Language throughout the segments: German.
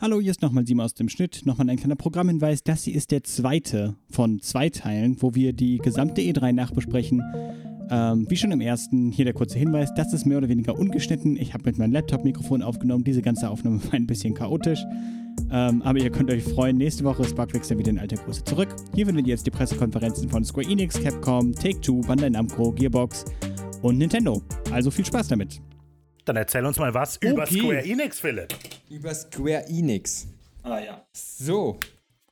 Hallo, hier ist nochmal Simon aus dem Schnitt. Nochmal ein kleiner Programmhinweis. Das hier ist der zweite von zwei Teilen, wo wir die gesamte E3 nachbesprechen. Ähm, wie schon im ersten, hier der kurze Hinweis, das ist mehr oder weniger ungeschnitten. Ich habe mit meinem Laptop-Mikrofon aufgenommen. Diese ganze Aufnahme war ein bisschen chaotisch. Ähm, aber ihr könnt euch freuen, nächste Woche ist Bugfix dann wieder in alter Größe zurück. Hier findet ihr jetzt die Pressekonferenzen von Square Enix, Capcom, Take-Two, Bandai Namco, Gearbox und Nintendo. Also viel Spaß damit. Dann erzähl uns mal was über Square Enix, Philipp. Über Square Enix. Ah ja. So.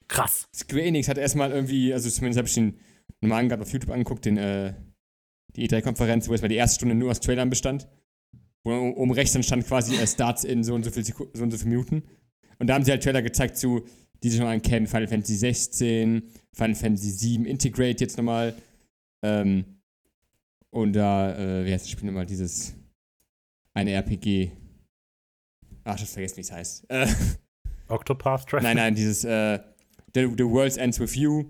Krass. Square Enix hat erstmal irgendwie, also zumindest habe ich den normalen gerade auf YouTube angeguckt, den, äh, die E3-Konferenz, wo erstmal die erste Stunde nur aus Trailern bestand. Wo oben rechts dann stand quasi äh, Starts in so und so viel, Seku so und so viele Minuten. Und da haben sie halt Trailer gezeigt zu, die sie schon mal kennen, Final Fantasy 16, Final Fantasy 7 Integrate jetzt nochmal. Ähm, und da, äh, wie heißt das Spiel nochmal, dieses eine RPG. Ach, ich hab vergessen, wie es heißt. Äh, Octopath Traveler. nein, nein, dieses äh, The, The World Ends With You.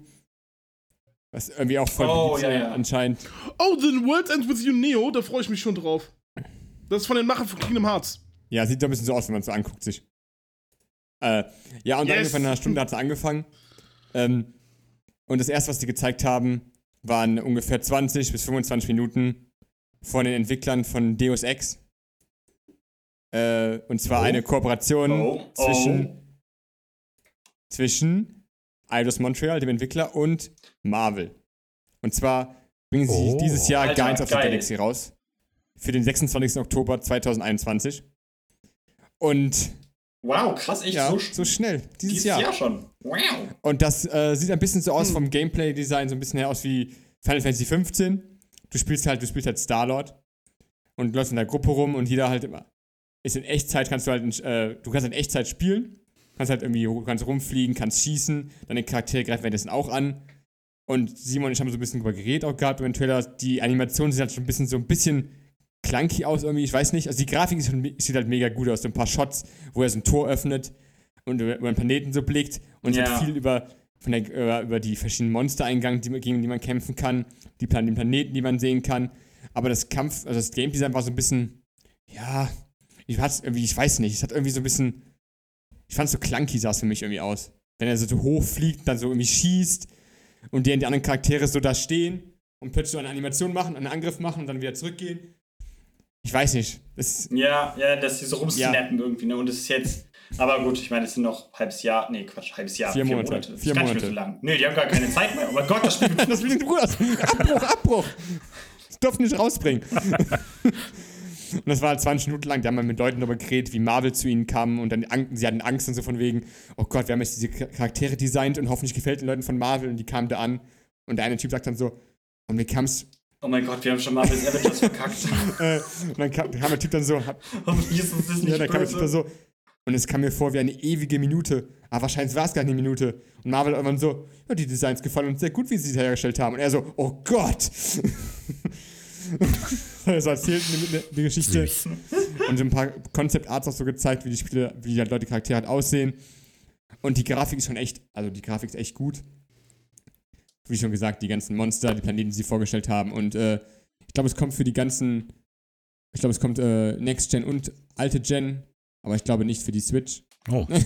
Was irgendwie auch voll Oh, ja, ja. anscheinend. Oh, The World Ends With You Neo, da freue ich mich schon drauf. Das ist von den Machern von Kingdom Hearts. Ja, sieht doch ein bisschen so aus, wenn man es so anguckt sich. Äh, ja, und dann Yes. ungefähr nach einer Stunde hat es angefangen. Ähm, und das erste, was die gezeigt haben, waren ungefähr 20 bis 25 Minuten von den Entwicklern von Deus Ex. Äh, und zwar Oh. eine Kooperation Oh, zwischen, zwischen Eidos Montreal, dem Entwickler, und Marvel. Und zwar bringen sie Oh. dieses Jahr Alter, Guardians of the. Galaxy raus. Für den 26. Oktober 2021. Und Wow, krass, echt ja, so, so schnell, dieses, dieses Jahr. Jahr. schon. Wow. Und das äh, sieht ein bisschen so aus vom Gameplay-Design, so ein bisschen her aus wie Final Fantasy 15. Du spielst halt, du spielst halt Star-Lord und läufst in der Gruppe rum und jeder halt immer ist in Echtzeit, kannst du halt, in, äh, du kannst in Echtzeit spielen, kannst halt irgendwie, kannst rumfliegen, kannst schießen, deine Charaktere greifen währenddessen auch an. Und Simon und ich haben so ein bisschen drüber geredet auch gehabt über den Trailer. Die Animationen sieht halt schon ein bisschen so ein bisschen clunky aus irgendwie, ich weiß nicht. Also die Grafik ist sieht halt mega gut aus. So ein paar Shots, wo er so ein Tor öffnet und über, den Planeten so blickt und es Ja. hat viel über, von der, über, über die verschiedenen Monster eingegangen, die, gegen die man kämpfen kann, die Plan den Planeten, die man sehen kann. Aber das Kampf, also das Game Design war so ein bisschen, ja, ich hat's irgendwie, ich weiß nicht, es hat irgendwie so ein bisschen, ich fand es so clunky sah es für mich irgendwie aus. Wenn er so, so hoch fliegt, dann so irgendwie schießt und die, die anderen Charaktere so da stehen und plötzlich so eine Animation machen, einen Angriff machen und dann wieder zurückgehen. Ich weiß nicht. Das, Ja, ja, dass sie so rumsnappen irgendwie, ne? Und es ist jetzt. Aber gut, ich meine, es sind noch halbes Jahr. Nee, Quatsch, halbes Jahr. Vier Monate. Das Vier gar nicht mehr Monate. so lang. Nee, die haben gar keine Zeit mehr. Oh mein Gott, das Spiel das sieht gut aus. Abbruch, Abbruch. Das durften nicht rausbringen. Und das war halt 20 Minuten lang. Da haben wir mit Leuten darüber geredet, wie Marvel zu ihnen kam und dann sie hatten Angst und so von wegen, oh Gott, wir haben jetzt diese Charaktere designt und hoffentlich gefällt den Leuten von Marvel und die kamen da an. Und der eine Typ sagt dann so, und mir kam's, Oh mein Gott, wir haben schon bis Avengers verkackt. und dann kam, kam der Typ dann so, Hoffentlich ist uns das nicht ja, dann kam der Typ dann so, und es kam mir vor wie eine ewige Minute. Aber wahrscheinlich war es gar nicht eine Minute. Und Marvel irgendwann so, ja, die Designs gefallen uns sehr gut, wie sie sie hergestellt haben. Und er so, oh Gott. so erzählt eine, eine Geschichte Süß. und so ein paar Concept Arts auch so gezeigt, wie die Spiele, wie die halt Leute Charaktere halt aussehen. Und die Grafik ist schon echt, also die Grafik ist echt gut. Wie schon gesagt, die ganzen Monster, die Planeten, die sie vorgestellt haben. Und äh, ich glaube, es kommt für die ganzen, ich glaube, es kommt äh, Next Gen und alte Gen, aber ich glaube nicht für die Switch. Oh.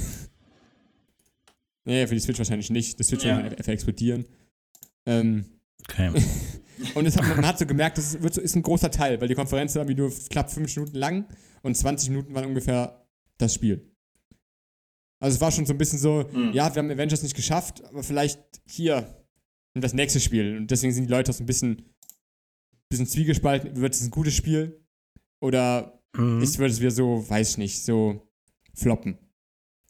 Nee, für die Switch wahrscheinlich nicht. Das Switch Ja. wird einfach explodieren. Ähm, Okay. und es hat, man hat so gemerkt, das ist, wird so, ist ein großer Teil, weil die Konferenz war wie nur knapp 5 Minuten lang und 20 Minuten waren ungefähr das Spiel. Also es war schon so ein bisschen so, Mhm. ja, wir haben Avengers nicht geschafft, aber vielleicht hier und das nächste Spiel. Und deswegen sind die Leute auch so ein bisschen, bisschen zwiegespalten. Wird es ein gutes Spiel? Oder Mhm. ist, wird es wieder so, weiß ich nicht, so floppen?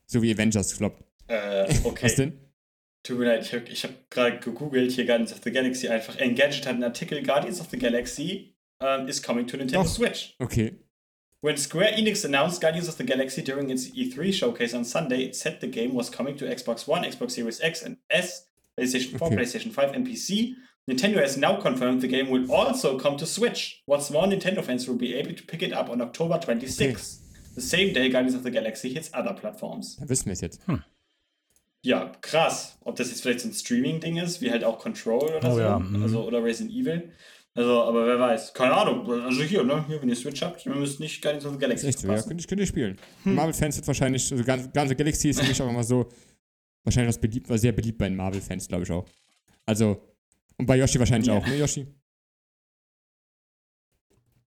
So wie Avengers floppt. Äh, okay. Was denn? Tut mir leid, ich habe ich hab gerade gegoogelt, hier Guardians of the Galaxy einfach. Engadget hat einen Artikel, Guardians of the Galaxy um, is coming to Nintendo Doch. Switch. Okay. When Square Enix announced Guardians of the Galaxy during its E3 showcase on Sunday, it said the game was coming to Xbox One, Xbox Series X and S, PlayStation 4, Okay. PlayStation 5, and PC. Nintendo has now confirmed the game will also come to Switch. What's more, Nintendo fans will be able to pick it up on October 26th, the same day Guardians of the Galaxy hits other platforms. Wissen wir es jetzt. Ja, krass. Ob das jetzt vielleicht so ein Streaming-Ding ist, wie halt auch Control oder Oh so, ja, mhm. also oder Resident Evil. Also, aber wer weiß. Keine Ahnung. Also hier, ne? Hier, wenn ihr Switch habt, ihr müsst nicht Guardians of the Ist Galaxy echt so, ja, könnt, ihr- könnt ihr spielen. Marvel-Fans wird wahrscheinlich, also ganze, ganze Galaxy ist für mich auch immer so, wahrscheinlich was beliebt, war sehr beliebt bei den Marvel-Fans, glaube ich auch. Also, und bei Yoshi wahrscheinlich Ja. auch, ne, Yoshi?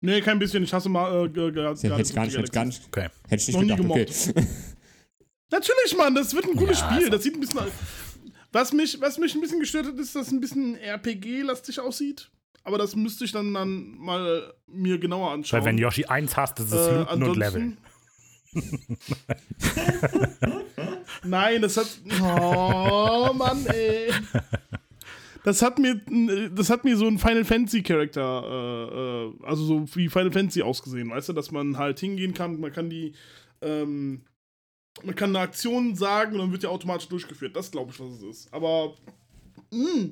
Nee, kein bisschen. Ich hasse mal. Äh, Das hätte ich gar nicht, hätte ich gar nicht, Okay. hätte ich nicht Noch nie gedacht, okay. Natürlich, Mann, das wird ein gutes Ja, Spiel. Das sieht ein bisschen. Was mich, was mich ein bisschen gestört hat, ist, dass es ein bisschen RPG-lastig aussieht. Aber das müsste ich dann, dann mal mir genauer anschauen. Weil wenn Yoshi eins hasst, ist es Äh, Looten und Leveln. Nein, das hat. Oh, Mann, ey. Das hat mir, das hat mir so ein Final Fantasy Charakter, äh, äh, also so wie Final Fantasy ausgesehen, weißt du, dass man halt hingehen kann, man kann die, ähm, man kann eine Aktion sagen und dann wird die automatisch durchgeführt. Das glaube ich, was es ist. Aber mh,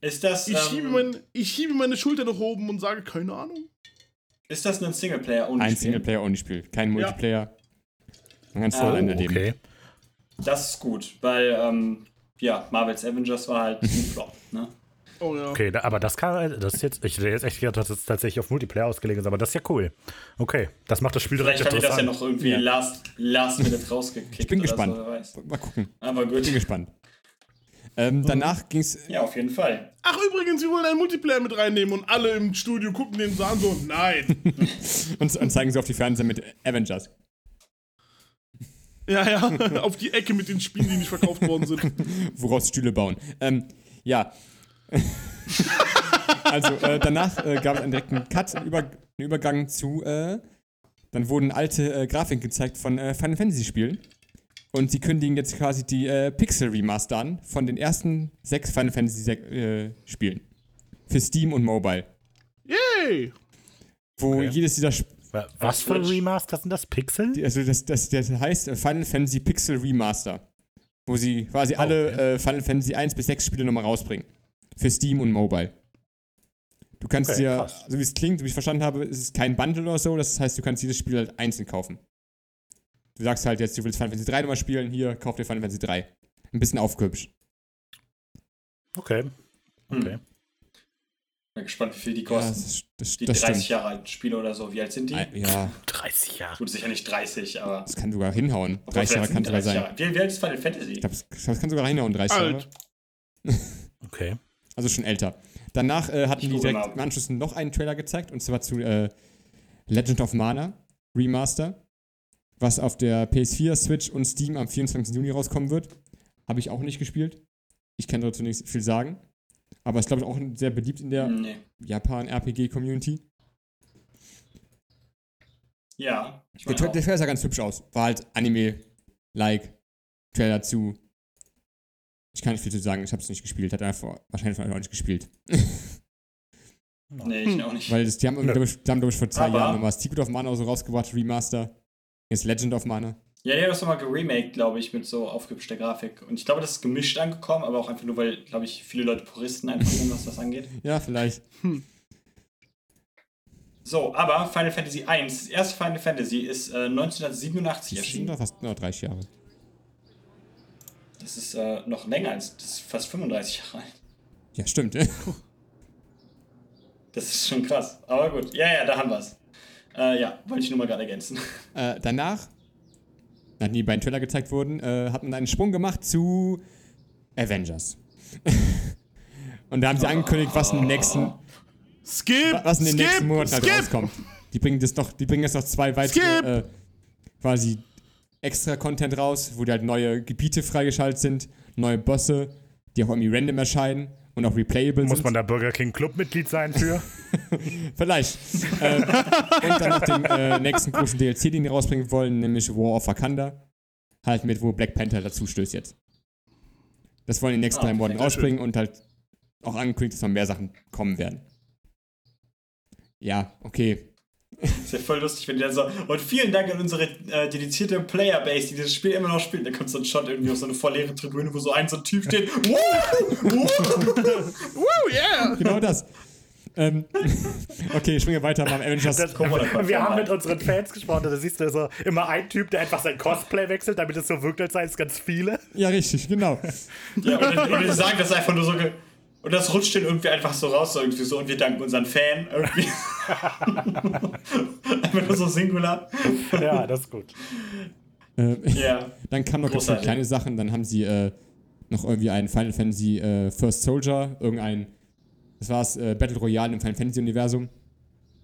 Ist das, ich, schiebe ähm, mein, ich schiebe meine Schulter nach oben und sage, keine Ahnung. ist das ein Singleplayer ohne Ein Spiel? Singleplayer-Only-Spiel, kein Multiplayer. Man kann es Ah, voll Ende leben. Okay. Das ist gut, weil, ähm, ja, Marvel's Avengers war halt ein Flop, ne? Oh ja. Okay, aber das kann, das ist jetzt, ich hätte jetzt echt gedacht, dass es tatsächlich auf Multiplayer ausgelegt ist, aber das ist ja cool. Okay, das macht das Spiel direkt Vielleicht haben die das ja noch irgendwie Ja. last, last minute rausgekickt. Ich bin gespannt. So. Mal gucken, Aber gut. bin gespannt. Ähm, danach ging es Ja, auf jeden Fall. Ach, übrigens, wir wollen einen Multiplayer mit reinnehmen und alle im Studio gucken den so an, so, nein. und, und zeigen sie auf die Fernseher mit Avengers. ja, ja, auf die Ecke mit den Spielen, die nicht verkauft worden sind. woraus Stühle bauen. Ähm, ja. also äh, danach äh, gab es einen direkten Cut, einen, Über einen Übergang zu, äh, dann wurden alte äh, Grafiken gezeigt von äh, Final Fantasy Spielen. Und sie kündigen jetzt quasi die äh, Pixel Remaster an von den ersten sechs Final Fantasy äh, Spielen. Für Steam und Mobile. Yay! Wo Okay. jedes dieser Sp Was für Switch. Remaster sind das? Pixel? die- also das, das, das heißt Final Fantasy Pixel Remaster. Wo sie quasi alle äh, Final Fantasy 1 bis 6 Spiele nochmal rausbringen. Für Steam und Mobile. Du kannst Okay, dir, krass. so wie es klingt, so wie ich verstanden habe, ist es kein Bundle oder so. Das heißt, du kannst jedes Spiel halt einzeln kaufen. Du sagst halt jetzt, du willst Final Fantasy 3 nochmal spielen, hier, kauf dir Final Fantasy 3. Ein bisschen aufgehübscht. Okay. Hm. Okay. Bin gespannt, wie viel die Ja, kosten. das, ist- das, die das 30 stimmt. Jahre alten Spiele oder so. Wie alt sind die? Ein- Ja, 30 Jahre. Gut, sicher nicht 30, aber. das kann sogar hinhauen. Obwohl, 30 Jahre kann sogar 30 sein. Jahre. Wie, wie alt ist Final Fantasy? Ich glaube, das, das kann sogar hinhauen, 30 Alt. Jahre. Okay. Also schon älter. Danach äh, hatten die direkt mal. im Anschluss noch einen Trailer gezeigt, und zwar zu äh, Legend of Mana Remaster, was auf der PS4, Switch und Steam am 24. Juni rauskommen wird. Habe ich auch nicht gespielt. Ich kann dazu nicht viel sagen. Aber ist, glaube ich, auch sehr beliebt in der Nee. Japan-RPG-Community. Ja. Der Trailer sah ganz hübsch aus. War halt Anime-like. Trailer zu. Ich kann nicht viel zu sagen, ich habe es nicht gespielt. Hat einfach wahrscheinlich von euch auch nicht gespielt. Nee, ich auch nicht. Weil das, die haben, glaube ich, glaub ich, vor zwei Aber- Jahren nochmal Secret of Mana so rausgebracht, Remaster. Jetzt Legend of Mana. Ja, haben das nochmal geremaked, glaube ich, mit so aufgehübschter Grafik. Und ich glaube, das ist gemischt angekommen, aber auch einfach nur, weil, glaube ich, viele Leute Puristen einfach sind, was das angeht. Ja, vielleicht. So, aber Final Fantasy 1, das erste Final Fantasy, ist äh, 1987 Das sind erschienen. doch fast nur 30 Jahre. Das ist äh, noch länger als, das ist fast 35 Jahre alt. Ja, stimmt. Das ist schon krass. Aber gut, ja, ja, da haben wir es. Äh, ja, wollte ich nur mal gerade ergänzen. äh, danach, nachdem die beiden Trailer gezeigt wurden, äh, hat man einen Sprung gemacht zu Avengers. Und da haben sie angekündigt, was in den nächsten, Skip! was in den skip, nächsten Monaten halt skip. rauskommt. Die bringen das noch, die bringen jetzt noch zwei weitere Skip! äh, quasi extra Content raus, wo die halt neue Gebiete freigeschaltet sind, neue Bosse, die auch irgendwie random erscheinen und auch replayable Muss sind. man da Burger King Club Mitglied sein für? Vielleicht. äh, und dann noch den äh, nächsten großen DLC, den die rausbringen wollen, nämlich War of Wakanda. Halt mit, wo Black Panther dazu stößt jetzt. Das wollen die nächsten Ah, drei Monaten sehr rausbringen und halt auch angekündigt, dass noch mehr Sachen kommen werden. Ja, okay. Ist ja voll lustig, wenn die dann so. Und vielen Dank an unsere äh, dedizierte Playerbase, die dieses Spiel immer noch spielt. Da kommt so ein Shot irgendwie auf so eine voll leere Tribüne, wo so ein so ein Typ steht. Woo! Woo! Woo, yeah! Genau das. ähm, okay, ich springe weiter mal Avengers. Das, wir haben mit unseren Fans gesprochen, da siehst du so immer ein Typ, der einfach sein Cosplay wechselt, damit es so wirkt, als seien es ganz viele. ja, richtig, genau. Ja, und, dann- und die sagen das einfach nur so. Und das rutscht dann irgendwie einfach so raus, so irgendwie so, und wir danken unseren Fan irgendwie. einfach nur so Singular. Ja, das ist gut. Äh, Ja. Dann kamen noch ganz viele Großartig. kleine Sachen. Dann haben sie äh, noch irgendwie einen Final Fantasy äh, First Soldier, irgendein, das war es, äh, Battle Royale im Final Fantasy Universum,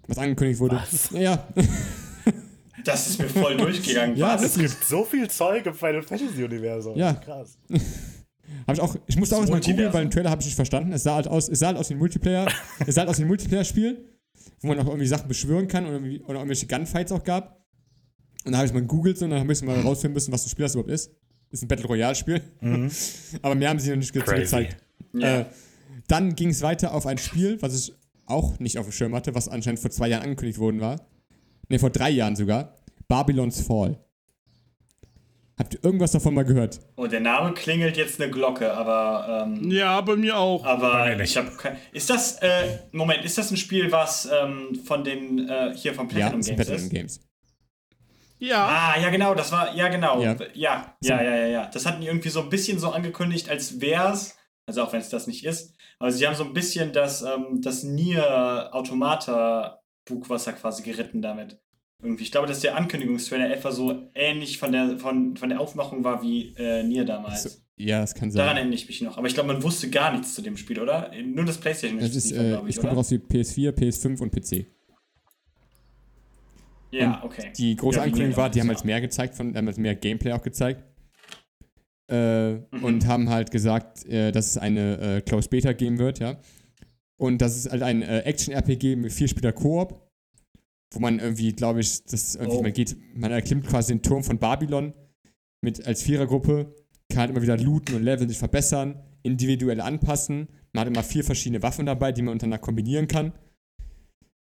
was angekündigt wurde. Was? Naja, Das ist mir voll durchgegangen. Ja, Was? Es gibt so viel Zeug im Final Fantasy Universum. Ja. Krass. Hab ich auch, ich musste auch Das erstmal googeln, weil den Trailer habe ich nicht verstanden. Es sah halt aus, es sah halt aus wie ein Multiplayer, es sah halt aus wie ein Multiplayer-Spiel, wo man auch irgendwie Sachen beschwören kann oder, oder irgendwelche Gunfights auch gab. Und dann habe ich mal gegoogelt und dann habe ich mal rausfinden müssen, was das Spiel das überhaupt ist. Ist ein Battle Royale-Spiel. Aber mehr haben sie noch nicht ge Crazy. gezeigt. Ja. Äh, dann ging es weiter auf ein Spiel, was ich auch nicht auf dem Schirm hatte, was anscheinend vor zwei Jahren angekündigt worden war. Ne, vor drei Jahren sogar. Babylon's Fall. Habt ihr irgendwas davon mal gehört? Oh, der Name klingelt jetzt eine Glocke, aber. Ähm, Ja, bei mir auch. Aber ich habe kein. Ist das. Äh, Moment, ist das ein Spiel, was ähm, von den. Äh, hier von Ja, Platinum sind Games Platinum ist? Games. Ja. Ah, ja, genau, das war. Ja, genau. Ja. Ja, ja, ja, ja, ja. ja. Das hatten die irgendwie so ein bisschen so angekündigt, als wär's. Also auch wenn es das nicht ist. Aber sie haben so ein bisschen das, ähm, das Nier Automata Bugwasser quasi geritten damit. Irgendwie. Ich glaube, dass der Ankündigungstrailer etwa so ähnlich von der, von, von der Aufmachung war wie äh, Nier damals. So, ja, das kann Daran sein. erinnere ich mich noch. Aber ich glaube, man wusste gar nichts zu dem Spiel, oder? Nur das PlayStation Das ist, äh, kommt oder? raus wie PS4, PS5 und PC. Ja, okay. Die große Ja, Ankündigung war, die haben halt mehr gezeigt, von, haben halt mehr Gameplay auch gezeigt. Äh, Mhm. Und haben halt gesagt, äh, dass es eine äh, Closed Beta geben wird, ja. Und das ist halt ein äh, Action-RPG mit vier Spieler Koop, wo man irgendwie, glaube ich, das irgendwie, Oh. man geht, man erklimmt quasi den Turm von Babylon mit als Vierergruppe, kann halt immer wieder looten und leveln, sich verbessern, individuell anpassen. Man hat immer vier verschiedene Waffen dabei, die man untereinander kombinieren kann.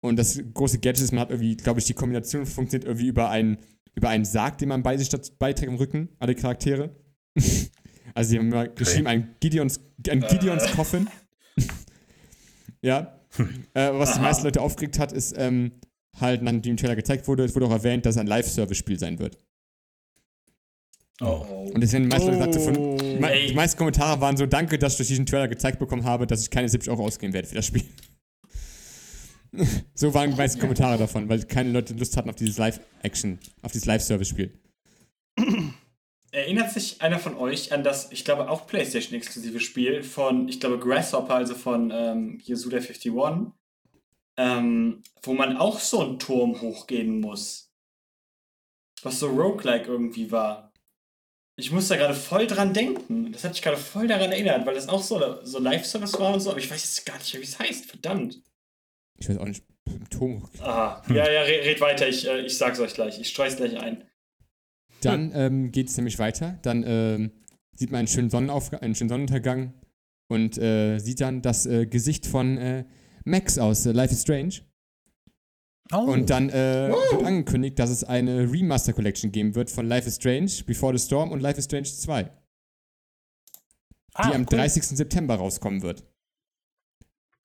Und das große Gadget ist, man hat irgendwie, glaube ich, die Kombination funktioniert irgendwie über einen, über einen Sarg, den man bei sich beiträgt im Rücken, alle Charaktere. also sie haben mal geschrieben, ein Gideons, ein Gideons Coffin. ja. äh, was die meisten Leute aufgeregt hat, ist ähm, halt, nachdem im Trailer gezeigt wurde, es wurde auch erwähnt, dass es ein Live-Service-Spiel sein wird. Oh, oh. Und deswegen die meisten sagte von, Oh. die, mei- Ey. die meisten Kommentare waren so, danke, dass ich durch diesen Trailer gezeigt bekommen habe, dass ich keine 70 Euro ausgeben werde für das Spiel. so waren die meisten Kommentare davon, weil keine Leute Lust hatten auf dieses Live-Action, auf dieses Live-Service-Spiel. Erinnert sich einer von euch an das, ich glaube, auch PlayStation-exklusive Spiel von, ich glaube, Grasshopper, also von ähm, hier Suda 51, ähm, wo man auch so einen Turm hochgehen muss. Was so roguelike irgendwie war. Ich muss da gerade voll dran denken. Das hat mich gerade voll daran erinnert, weil das auch so, so Live-Service war und so, aber ich weiß jetzt gar nicht wie es heißt. Verdammt. Ich weiß auch nicht, Turm. Aha. Ja, ja, red, red weiter. Ich, äh, ich sag's euch gleich. Ich streu's gleich ein. Dann ähm, geht es nämlich weiter. Dann ähm, sieht man einen schönen, Sonnenaufga einen schönen Sonnenuntergang und äh, sieht dann das äh, Gesicht von äh, Max aus äh, Life is Strange. Oh. Und dann äh, wird angekündigt, dass es eine Remaster Collection geben wird von Life is Strange, Before the Storm und Life is Strange 2, die ah, am cool. 30. September rauskommen wird.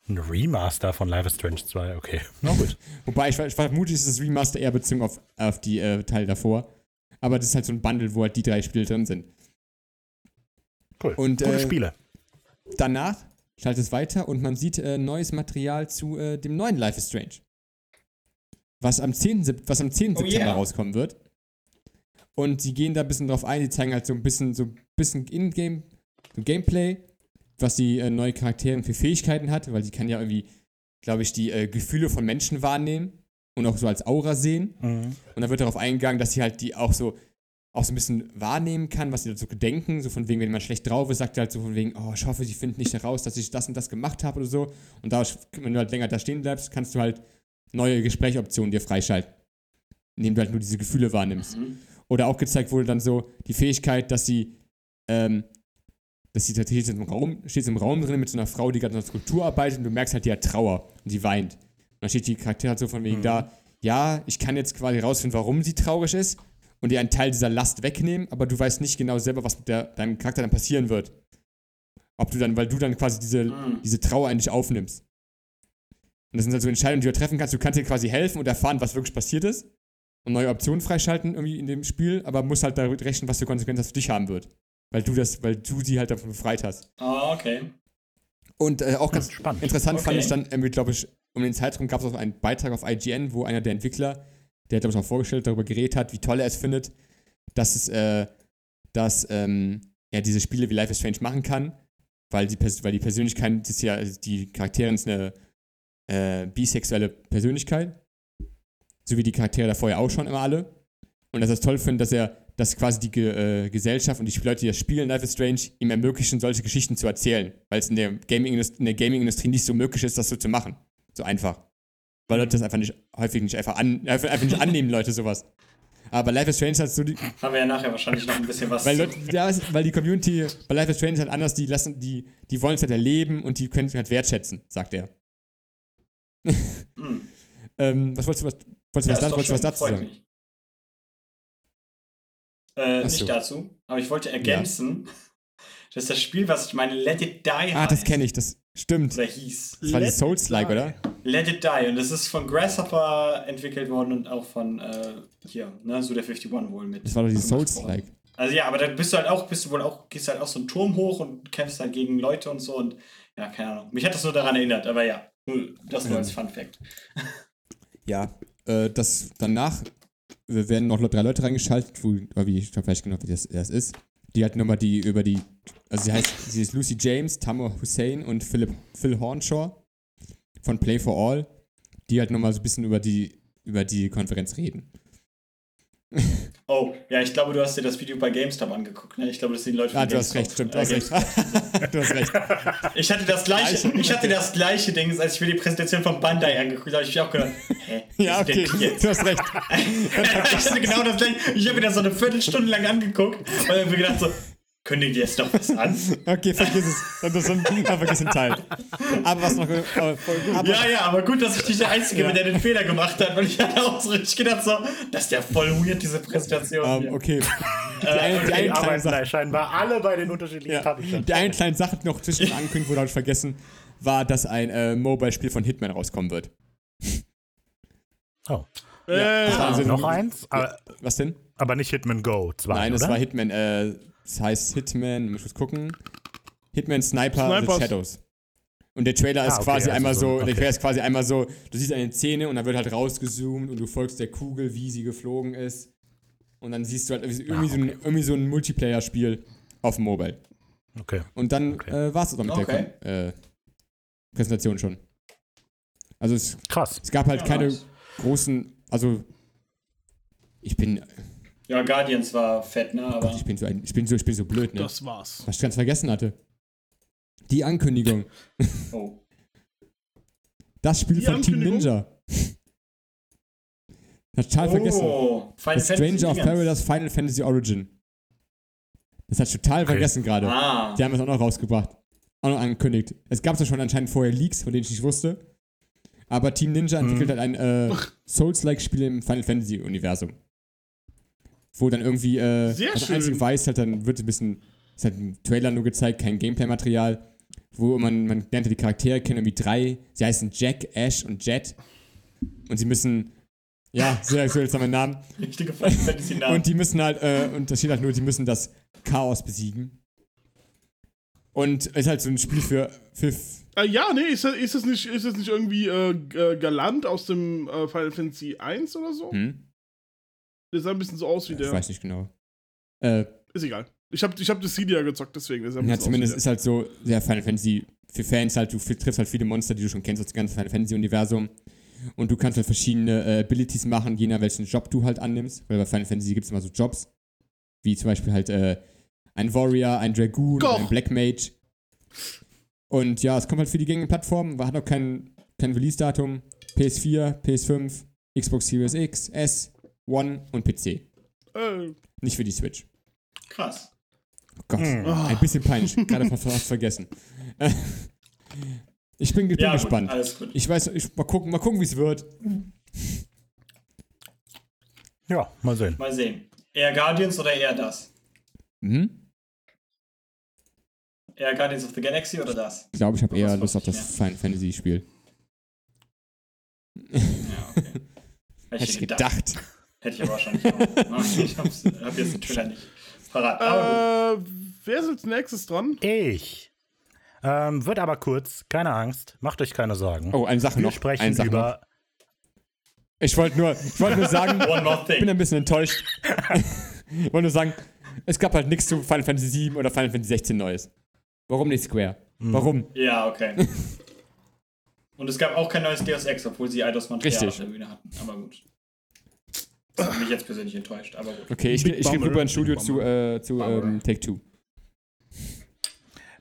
Ein Remaster von Life is Strange 2, okay. Na gut. Wobei ich, ich vermute, ist das Remaster eher bezogen auf, auf die äh, Teile davor. Aber das ist halt so ein Bundle, wo halt die drei Spiele drin sind. Cool. Und, Gute äh, Spiele. Danach schaltet es weiter und man sieht äh, neues Material zu äh, dem neuen Life is Strange. Was am 10. Sep was am 10. Oh September yeah. rauskommen wird. Und sie gehen da ein bisschen drauf ein, die zeigen halt so ein bisschen, so ein bisschen In-Game, so Gameplay, was die äh, neue Charaktere für Fähigkeiten hat, weil sie kann ja irgendwie, glaube ich, die äh, Gefühle von Menschen wahrnehmen und auch so als Aura sehen. Mhm. Und dann wird darauf eingegangen, dass sie halt die auch so auch so ein bisschen wahrnehmen kann, was sie dazu denken. So von wegen, wenn man schlecht drauf ist, sagt er halt so von wegen, oh, ich hoffe, sie finden nicht heraus, dass ich das und das gemacht habe oder so. Und da, wenn du halt länger da stehen bleibst, kannst du halt neue Gesprächoptionen dir freischalten. Indem du halt nur diese Gefühle wahrnimmst. Mhm. Oder auch gezeigt wurde dann so die Fähigkeit, dass sie, ähm, dass sie tatsächlich im Raum, steht im Raum drin mit so einer Frau, die gerade an der Skulptur arbeitet und du merkst halt, die hat Trauer und sie weint. Und dann steht die Charakter halt so von wegen da, ja, ich kann jetzt quasi rausfinden, warum sie traurig ist und dir einen Teil dieser Last wegnehmen, aber du weißt nicht genau selber, was mit der, deinem Charakter dann passieren wird. Ob du dann, weil du dann quasi diese, Mhm. diese Trauer eigentlich aufnimmst. Und das sind halt so Entscheidungen, die du treffen kannst. Du kannst dir quasi helfen und erfahren, was wirklich passiert ist. Und neue Optionen freischalten irgendwie in dem Spiel, aber musst halt damit rechnen, was für Konsequenzen das für dich haben wird. Weil du das, weil du sie halt davon befreit hast. Ah, okay. Und äh, auch ganz spannend. interessant fand Okay. ich dann, irgendwie, glaube ich, um den Zeitraum gab es auch einen Beitrag auf IGN, wo einer der Entwickler, der glaube ich auch vorgestellt, darüber geredet hat, wie toll er es findet, dass es, äh, dass ähm, er diese Spiele wie Life is Strange machen kann, weil die, weil die Persönlichkeit ist ja, also die Charakterin ist eine äh, bisexuelle Persönlichkeit, so wie die Charaktere davor ja auch schon immer alle. Und dass er es toll findet, dass er, dass quasi die Ge äh, Gesellschaft und die Leute, die das spielen, Life is Strange, ihm ermöglichen, solche Geschichten zu erzählen, weil es in der Gaming-Industrie in der Gaming-Industrie nicht so möglich ist, das so zu machen. So einfach. Weil Leute das einfach nicht, häufig nicht einfach, an, einfach einfach nicht annehmen, Leute, sowas. Aber Life is Strange hat so die, Haben wir ja nachher wahrscheinlich noch ein bisschen was weil, zu. Leute, ja, weil die Community bei Life is Strange ist halt anders, die lassen, die, die wollen es halt erleben und die können es halt wertschätzen, sagt er. Hm. Ähm, was wolltest du was, wolltest du Ja, was, wolltest du was dazu sagen? mich. Äh, nicht dazu, aber ich wollte ergänzen, dass das Spiel, was ich meine, Let It Die Ah, das kenne ich, das stimmt. Oder hieß. Das war die Let it Souls-like, die. oder? Let It Die. Und das ist von Grasshopper entwickelt worden und auch von äh, hier, ne, Suda 51 wohl mit. Das war doch die. Souls-like. Also ja, aber da bist du halt auch, bist du wohl auch, gehst halt auch so einen Turm hoch und kämpfst halt gegen Leute und so und ja, keine Ahnung. Mich hat das nur daran erinnert, aber ja, das nur Ja. als Fun Fact. Ja, äh, das danach wir werden noch drei Leute reingeschaltet, wo, oder wie ich schon vielleicht genau, wie das, das ist. Die halt nochmal die über die, also sie heißt, sie ist Lucy James, Tamar Hussein und Philip, Phil Hornshaw von Play for All, die halt nochmal so ein bisschen über die, über die Konferenz reden. Oh, ja, ich glaube, du hast dir das Video bei GameStop angeguckt, ne? Ich glaube, das sind die Leute von Ah, du hast recht, stimmt, du Äh, hast recht. Du hast recht. Ich hatte das gleiche, ich hatte das gleiche Ding, als ich mir die Präsentation von Bandai angeguckt habe, ich mir auch gedacht, hä? Ja, okay, du hast recht. ich hatte genau das gleiche. Ich habe mir das so eine Viertelstunde lang angeguckt und habe mir gedacht so, kündigen die jetzt doch was an? Okay, vergiss es. Das ist ein, ah, vergiss den Teil. Aber was noch. Aber, aber, Ja, ja, aber gut, dass ich nicht der Einzige Ja. bin, der den Fehler gemacht hat, weil ich hatte auch so richtig gedacht so, das ist ja voll weird, diese Präsentation. ähm, hier. okay. Die Äh, die Die eine kleine arbeiten Sache. da scheinbar alle bei den unterschiedlichen Ja, Publishern. die eine kleine Sache, die noch zwischen angekündigt wurde, habe ich vergessen, war, dass ein äh, Mobile-Spiel von Hitman rauskommen wird. Oh. Äh, Also noch eins, aber, Was denn? aber nicht Hitman Go 2, Nein, das oder? war Hitman, äh, das heißt Hitman, muss ich kurz gucken. Hitman Sniper Snipers. The Shadows. Und der Trailer ist Ah, okay, quasi also einmal so, okay. der Trailer ist quasi einmal so, du siehst eine Szene und dann wird halt rausgezoomt und du folgst der Kugel, wie sie geflogen ist. Und dann siehst du halt irgendwie, Ah, so, ein, irgendwie so ein Multiplayer-Spiel auf dem Mobile. Okay. Und dann Okay. äh, war es dann mit Okay. der Kon äh, Präsentation schon. Also es, Krass. es gab halt Ja, keine nice. großen, also ich bin, Ja, Guardians war fett, ne? Aber ich bin so, ein, ich bin so, ich bin so blöd, ne? das war's. Was ich ganz vergessen hatte. Die Ankündigung. oh. Das Spiel Die von Team? Ninja. Hat total vergessen. Oh, Final Das Stranger of. Paradise Final Fantasy Origin. Das hat ich total Okay. vergessen gerade. Ah, Die haben es auch noch rausgebracht. Auch noch angekündigt. Es gab ja schon anscheinend vorher Leaks, von denen ich nicht wusste. Aber Team Ninja Mhm. entwickelt halt ein äh, Souls-like-Spiel im Final Fantasy-Universum. Wo dann irgendwie, äh, Sehr was schön. weiß, halt dann wird ein bisschen, ist halt ein Trailer nur gezeigt, kein Gameplay-Material, wo man, man lernt ja die Charaktere kennen, irgendwie drei. Sie heißen Jack, Ash und Jet. Und sie müssen, ja, sehr seltsamer Namen. richtige Final Fantasy Namen. Und die müssen halt, äh, und da steht halt nur, die müssen das Chaos besiegen. Und ist halt so ein Spiel für, für Äh, ja, nee, ist, das- ist, das nicht, ist das nicht irgendwie äh, äh, Galant aus dem äh, Final Fantasy 1 oder so? hm? Der sah ein bisschen so aus wie Ich der. weiß nicht genau. Äh, Ist egal. Ich hab, ich hab das CD ja gezockt, deswegen. Ein ja, bisschen zumindest ist halt so, ja, Final Fantasy, für Fans halt, du triffst halt viele Monster, die du schon kennst aus dem ganzen Final Fantasy-Universum. Und du kannst halt verschiedene äh, Abilities machen, je nach welchen Job du halt annimmst. Weil bei Final Fantasy gibt es immer so Jobs. Wie zum Beispiel halt äh, ein Warrior, ein Dragoon, oder ein Black Mage. Und ja, es kommt halt für die gängigen Plattformen, hat noch kein, kein Release-Datum. PS4, PS5, Xbox Series X, S, One und PC. Äh, Nicht für die Switch. Krass. Oh Gott, Hm. ein bisschen peinlich. Gerade fast vergessen. Ich bin, bin Ja, gut, gespannt. alles gut. Ich weiß, ich, mal gucken, mal gucken, wie es wird. Ja, mal sehen. Mal sehen. Eher Guardians oder eher das? Mhm. Eher Guardians of the Galaxy oder das? Ich glaube, ich habe eher Lust auf ich das Final Fantasy Spiel. Ja, okay. Hätte Hätte ich gedacht. Hätte ich aber wahrscheinlich auch. ich hab's, hab jetzt den Trailer nicht parat. Aber äh, wer ist als nächstes dran? Ich. Ähm, wird aber kurz, keine Angst, macht euch keine Sorgen. Oh, eine Sache Wir noch. sprechen eine Sache über. Noch. Ich wollte nur, ich wollte nur sagen, ich bin ein bisschen enttäuscht. ich wollte nur sagen, es gab halt nichts zu Final Fantasy 7 oder Final Fantasy 16 Neues. Warum nicht Square? Hm. Warum? Ja, okay. Und es gab auch kein neues Deus Ex, obwohl sie Eidos Montreal Richtig. auf der Bühne hatten. Aber gut. Das hat mich jetzt persönlich enttäuscht, aber gut. Okay, ich, ich gehe Bummer. rüber ins Studio Big zu, äh, zu ähm, Take Two.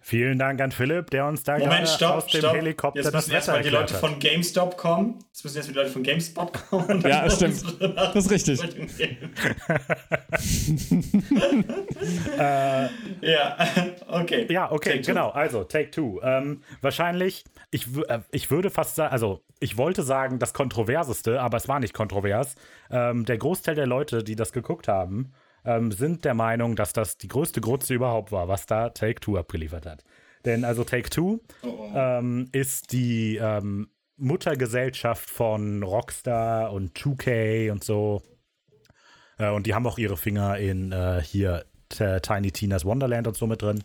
Vielen Dank an Philipp, der uns da Moment, gerade stopp, aus dem stopp. Helikopter Jetzt das müssen erstmal die Leute hat. von GameStop kommen. Jetzt müssen erstmal die Leute von GameSpot kommen. und dann Ja, stimmt. Das ist richtig. ja, okay. Ja, okay, Take two. genau. Also, Take Two. Ähm, wahrscheinlich, ich, äh, ich würde fast sagen, also ich wollte sagen, das Kontroverseste, aber es war nicht kontrovers. Ähm, der Großteil der Leute, die das geguckt haben, ähm, sind der Meinung, dass das die größte Grütze überhaupt war, was da Take Two abgeliefert hat. Denn also Take Two Oh, oh. ähm, ist die ähm, Muttergesellschaft von Rockstar und 2K und so. Äh, und die haben auch ihre Finger in äh, hier Tiny Tina's Wonderland und so mit drin.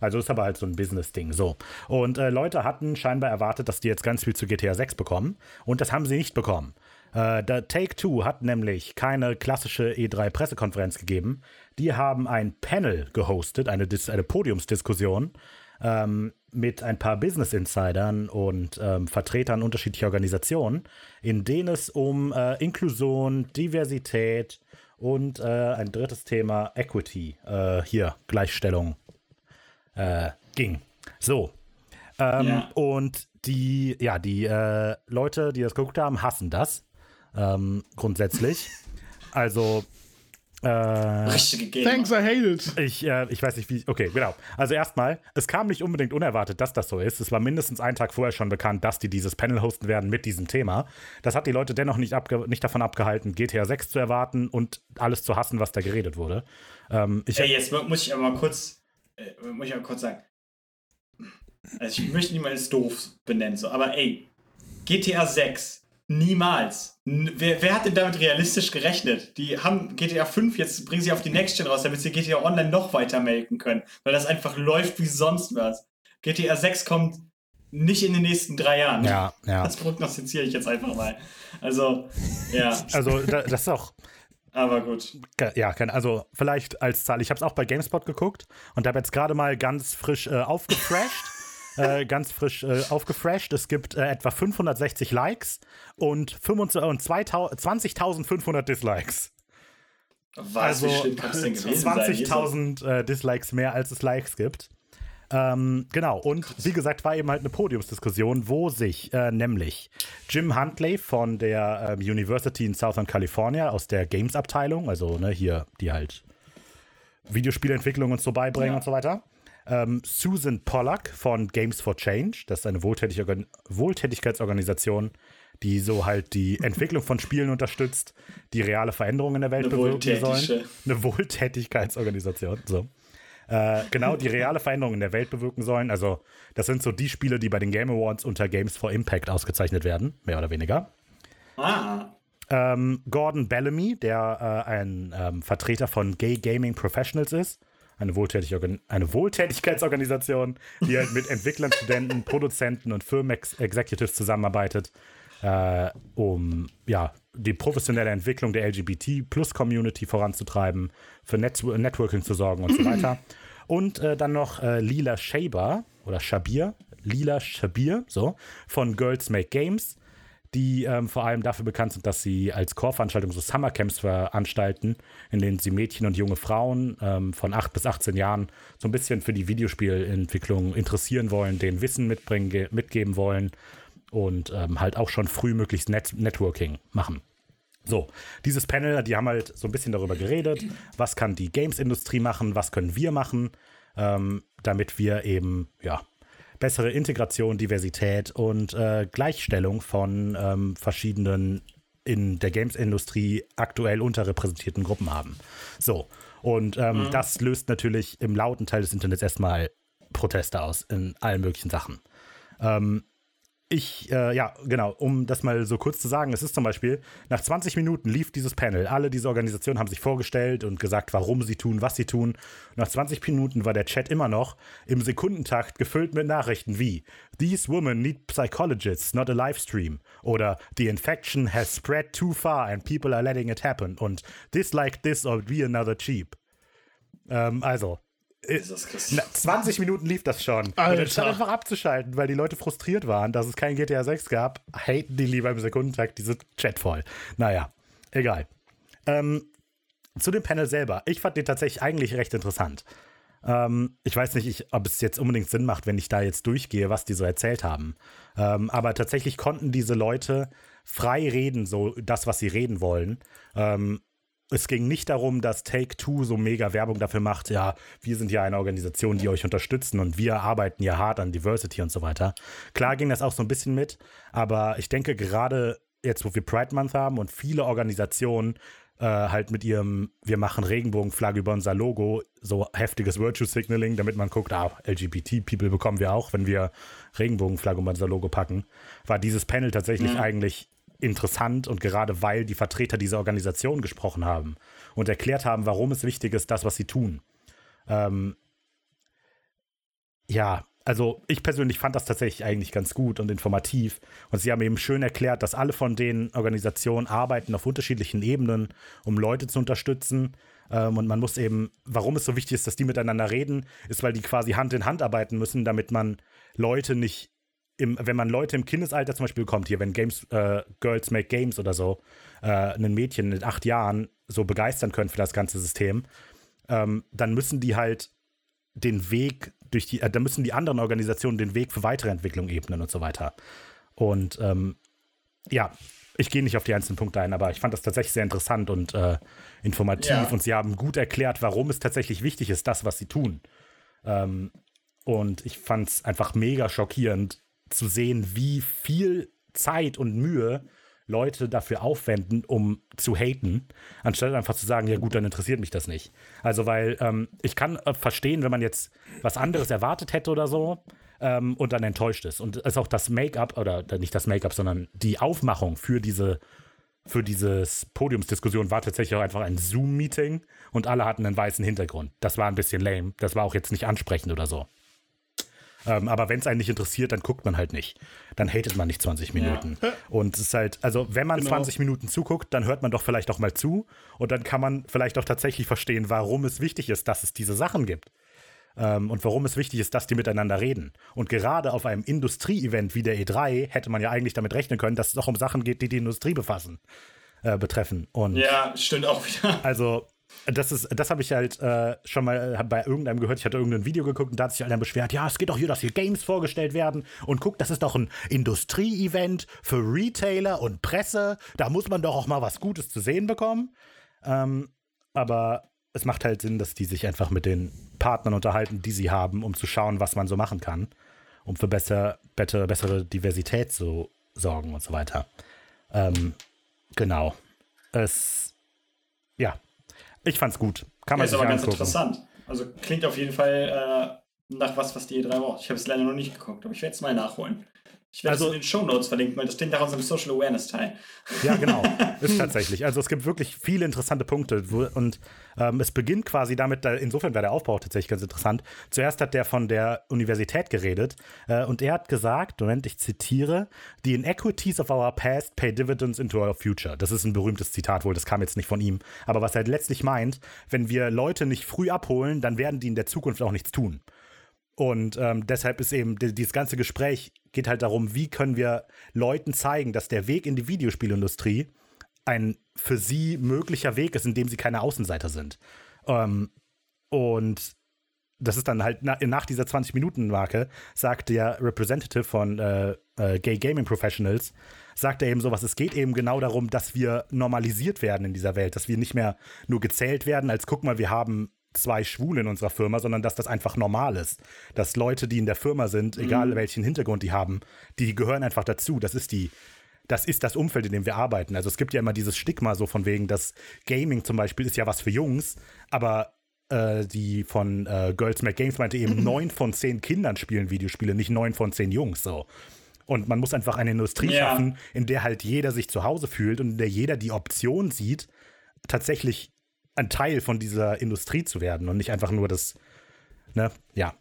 Also ist aber halt so ein Business-Ding. So. Und äh, Leute hatten scheinbar erwartet, dass die jetzt ganz viel zu GTA 6 bekommen. Und das haben sie nicht bekommen. Äh, der Take-Two hat nämlich keine klassische E3-Pressekonferenz gegeben. Die haben ein Panel gehostet, eine, Dis eine Podiumsdiskussion ähm, mit ein paar Business-Insidern und ähm, Vertretern unterschiedlicher Organisationen, in denen es um äh, Inklusion, Diversität und äh, ein drittes Thema Equity, äh, hier Gleichstellung, äh, ging. So. Ähm, Ja. Und die, ja, die äh, Leute, die das geguckt haben, hassen das. Ähm, grundsätzlich. Also, äh, Richtige Gamer. Thanks, I hate it. ich, äh, ich weiß nicht, wie. Okay, genau. Also erstmal, es kam nicht unbedingt unerwartet, dass das so ist. Es war mindestens einen Tag vorher schon bekannt, dass die dieses Panel hosten werden mit diesem Thema. Das hat die Leute dennoch nicht, abge nicht davon abgehalten, GTA 6 zu erwarten und alles zu hassen, was da geredet wurde. Ähm, ich, Ey, jetzt mu- muss ich aber mal kurz, äh, muss ich aber kurz sagen. Also ich möchte niemals als doof benennen, so, aber ey, GTA 6, niemals. Wer, wer hat denn damit realistisch gerechnet? Die haben GTA 5, jetzt bringen sie auf die Next Gen raus, damit sie GTA Online noch weiter melken können, weil das einfach läuft wie sonst was. GTA 6 kommt nicht in den nächsten drei Jahren. ja, ja. Das prognostiziere ich jetzt einfach mal. Also, ja, Also, da, das ist auch. aber gut. Ja, also vielleicht als Zahl. Ich habe es auch bei GameSpot geguckt und habe jetzt gerade mal ganz frisch äh, aufgefresht. Äh, ganz frisch äh, aufgefresht. Es gibt äh, etwa 560 Likes und, 25 und 2000 20.500 Dislikes. Was, Also wie schlimm kann es denn gewesen sein? 20.000 äh, Dislikes mehr, als es Likes gibt. Ähm, genau, und wie gesagt, war eben halt eine Podiumsdiskussion, wo sich äh, nämlich Jim Huntley von der ähm, University in Southern California aus der Games-Abteilung, also ne, hier, die halt Videospielentwicklung und so beibringen Ja. und so weiter. Ähm, Susan Pollack von Games for Change, das ist eine Wohltätig Organ Wohltätigkeitsorganisation, die so halt die Entwicklung von Spielen unterstützt, die reale Veränderungen in der Welt Eine bewirken sollen. Eine Wohltätigkeitsorganisation, so. Äh, genau, die reale Veränderungen in der Welt bewirken sollen. Also, das sind so die Spiele, die bei den Game Awards unter Games for Impact ausgezeichnet werden, mehr oder weniger. Ah, Ähm, Gordon Bellamy, der äh, ein ähm, Vertreter von Gay Gaming Professionals ist, eine, Wohltätig eine Wohltätigkeitsorganisation, die halt mit Entwicklern, Studenten, Produzenten und Firmen-Executives zusammenarbeitet, äh, um ja, die professionelle Entwicklung der LGBT-Plus-Community voranzutreiben, für Net Networking zu sorgen und so weiter. Und äh, dann noch äh, Lila Shaber oder Shabir, Lila Shabir, so, von Girls Make Games die ähm, vor allem dafür bekannt sind, dass sie als Core-Veranstaltung so Summercamps veranstalten, in denen sie Mädchen und junge Frauen ähm, von 8 bis 18 Jahren so ein bisschen für die Videospielentwicklung interessieren wollen, denen Wissen mitbringen, ge- mitgeben wollen und ähm, halt auch schon früh möglichst Net Networking machen. So, dieses Panel, die haben halt so ein bisschen darüber geredet, was kann die Games-Industrie machen, was können wir machen, ähm, damit wir eben, ja, bessere Integration, Diversität und äh, Gleichstellung von ähm, verschiedenen in der Games-Industrie aktuell unterrepräsentierten Gruppen haben. So, und ähm, das löst natürlich im lauten Teil des Internets erstmal Proteste aus in allen möglichen Sachen. Ähm, ich, äh, ja, genau, um das mal so kurz zu sagen, es ist zum Beispiel, nach 20 Minuten lief dieses Panel. Alle diese Organisationen haben sich vorgestellt und gesagt, warum sie tun, was sie tun. Nach 20 Minuten war der Chat immer noch im Sekundentakt gefüllt mit Nachrichten wie These women need psychologists, not a livestream. Oder The infection has spread too far and people are letting it happen. Und This like this or be another cheap. Ähm, also. Na, 20 Minuten lief das schon. Und Alter. anstatt einfach abzuschalten, weil die Leute frustriert waren, dass es kein GTA 6 gab, haten die lieber im Sekundentakt diese Chat voll. Naja, egal. Ähm, zu dem Panel selber. Ich fand den tatsächlich eigentlich recht interessant. Ähm, ich weiß nicht, ich, ob es jetzt unbedingt Sinn macht, wenn ich da jetzt durchgehe, was die so erzählt haben. Ähm, aber tatsächlich konnten diese Leute frei reden, so das, was sie reden wollen. Ähm, es ging nicht darum, dass Take Two so mega Werbung dafür macht, ja, wir sind ja eine Organisation, die euch unterstützen und wir arbeiten ja hart an Diversity und so weiter. Klar ging das auch so ein bisschen mit, aber ich denke gerade jetzt, wo wir Pride Month haben und viele Organisationen äh, halt mit ihrem, wir machen Regenbogenflagge über unser Logo, so heftiges Virtue Signaling, damit man guckt, ah, LGBT-People bekommen wir auch, wenn wir Regenbogenflagge über unser Logo packen, war dieses Panel tatsächlich eigentlich interessant und gerade weil die Vertreter dieser Organisation gesprochen haben und erklärt haben, warum es wichtig ist, das, was sie tun. Ähm, ja, also ich persönlich fand das tatsächlich eigentlich ganz gut und informativ. Und sie haben eben schön erklärt, dass alle von den Organisationen arbeiten auf unterschiedlichen Ebenen, um Leute zu unterstützen. Ähm, und man muss eben, warum es so wichtig ist, dass die miteinander reden, ist, weil die quasi Hand in Hand arbeiten müssen, damit man Leute nicht im, wenn man Leute im Kindesalter zum Beispiel bekommt, hier, wenn Games, äh, Girls Make Games oder so, äh, ein Mädchen mit acht Jahren so begeistern können für das ganze System, ähm, dann müssen die halt den Weg durch die, äh, da müssen die anderen Organisationen den Weg für weitere Entwicklung ebnen und so weiter. Und ähm, ja, ich gehe nicht auf die einzelnen Punkte ein, aber ich fand das tatsächlich sehr interessant und äh, informativ Ja. und sie haben gut erklärt, warum es tatsächlich wichtig ist, das, was sie tun. Ähm, und ich fand es einfach mega schockierend zu sehen, wie viel Zeit und Mühe Leute dafür aufwenden, um zu haten, anstatt einfach zu sagen, ja gut, dann interessiert mich das nicht. Also, weil ähm, ich kann äh, verstehen, wenn man jetzt was anderes erwartet hätte oder so ähm, und dann enttäuscht ist. Und es ist auch das Make-up, oder nicht das Make-up, sondern die Aufmachung für diese für dieses Podiumsdiskussion war tatsächlich auch einfach ein Zoom-Meeting und alle hatten einen weißen Hintergrund. Das war ein bisschen lame. Das war auch jetzt nicht ansprechend oder so. Ähm, aber wenn es einen nicht interessiert, dann guckt man halt nicht. Dann hatet man nicht 20 Minuten. Und es ist halt, also wenn man Genau. 20 Minuten zuguckt, dann hört man doch vielleicht auch mal zu und dann kann man vielleicht auch tatsächlich verstehen, warum es wichtig ist, dass es diese Sachen gibt. Ähm, und warum es wichtig ist, dass die miteinander reden. Und gerade auf einem Industrie-Event wie der E3 hätte man ja eigentlich damit rechnen können, dass es auch um Sachen geht, die die Industrie befassen, äh, betreffen. Und Ja, stimmt auch wieder. also, das ist, das habe ich halt äh, schon mal äh, bei irgendeinem gehört. Ich hatte irgendein Video geguckt und da hat sich einer beschwert, ja, es geht doch hier, dass hier Games vorgestellt werden. Und guck, das ist doch ein Industrie-Event für Retailer und Presse. Da muss man doch auch mal was Gutes zu sehen bekommen. Ähm, aber es macht halt Sinn, dass die sich einfach mit den Partnern unterhalten, die sie haben, um zu schauen, was man so machen kann, um für besser, better, bessere Diversität zu sorgen und so weiter. Ähm, genau. Es, ja, ich fand's gut. Kann man ist sich aber ganz angucken. interessant. Also klingt auf jeden Fall äh, nach was, was die E3 braucht. Ich habe es leider noch nicht geguckt, aber ich werde es mal nachholen. Ich werde Also- es in den Shownotes verlinken, weil das steht nach unserem Social Awareness Teil. Ja, genau. Ist tatsächlich. Also es gibt wirklich viele interessante Punkte. Wo, und ähm, es beginnt quasi damit, da, insofern war der Aufbau tatsächlich ganz interessant. Zuerst hat der von der Universität geredet äh, und er hat gesagt, Moment, ich zitiere, The inequities of our past pay dividends into our future. Das ist ein berühmtes Zitat wohl, das kam jetzt nicht von ihm. Aber was er letztlich meint, wenn wir Leute nicht früh abholen, dann werden die in der Zukunft auch nichts tun. Und ähm, deshalb ist eben die- dieses ganze Gespräch geht halt darum, wie können wir Leuten zeigen, dass der Weg in die Videospielindustrie ein für sie möglicher Weg ist, in dem sie keine Außenseiter sind. Ähm, und das ist dann halt na, nach dieser 20-Minuten-Marke, sagt der Representative von äh, äh, Gay Gaming Professionals, sagt er eben sowas, es geht eben genau darum, dass wir normalisiert werden in dieser Welt, dass wir nicht mehr nur gezählt werden, als guck mal, wir haben zwei Schwule in unserer Firma, sondern dass das einfach normal ist. Dass Leute, die in der Firma sind, egal welchen Hintergrund die haben, die gehören einfach dazu. Das ist die, das ist das Umfeld, in dem wir arbeiten. Also es gibt ja immer dieses Stigma so von wegen, dass Gaming zum Beispiel ist ja was für Jungs, aber äh, die von äh, Girls Make Games meinte eben, neun von zehn Kindern spielen Videospiele, nicht neun von zehn Jungs so. Und man muss einfach eine Industrie Ja. schaffen, in der halt jeder sich zu Hause fühlt und in der jeder die Option sieht, tatsächlich ein Teil von dieser Industrie zu werden und nicht einfach nur das, ne, ja.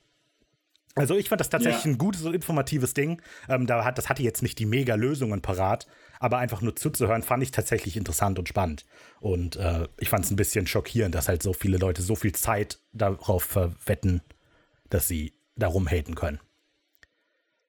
Also ich fand das tatsächlich Ja. ein gutes und informatives Ding. Ähm, da hat, das hatte jetzt nicht die mega Lösungen parat, aber einfach nur zuzuhören, fand ich tatsächlich interessant und spannend. Und äh, ich fand es ein bisschen schockierend, dass halt so viele Leute so viel Zeit darauf verwetten, dass sie darum haten können.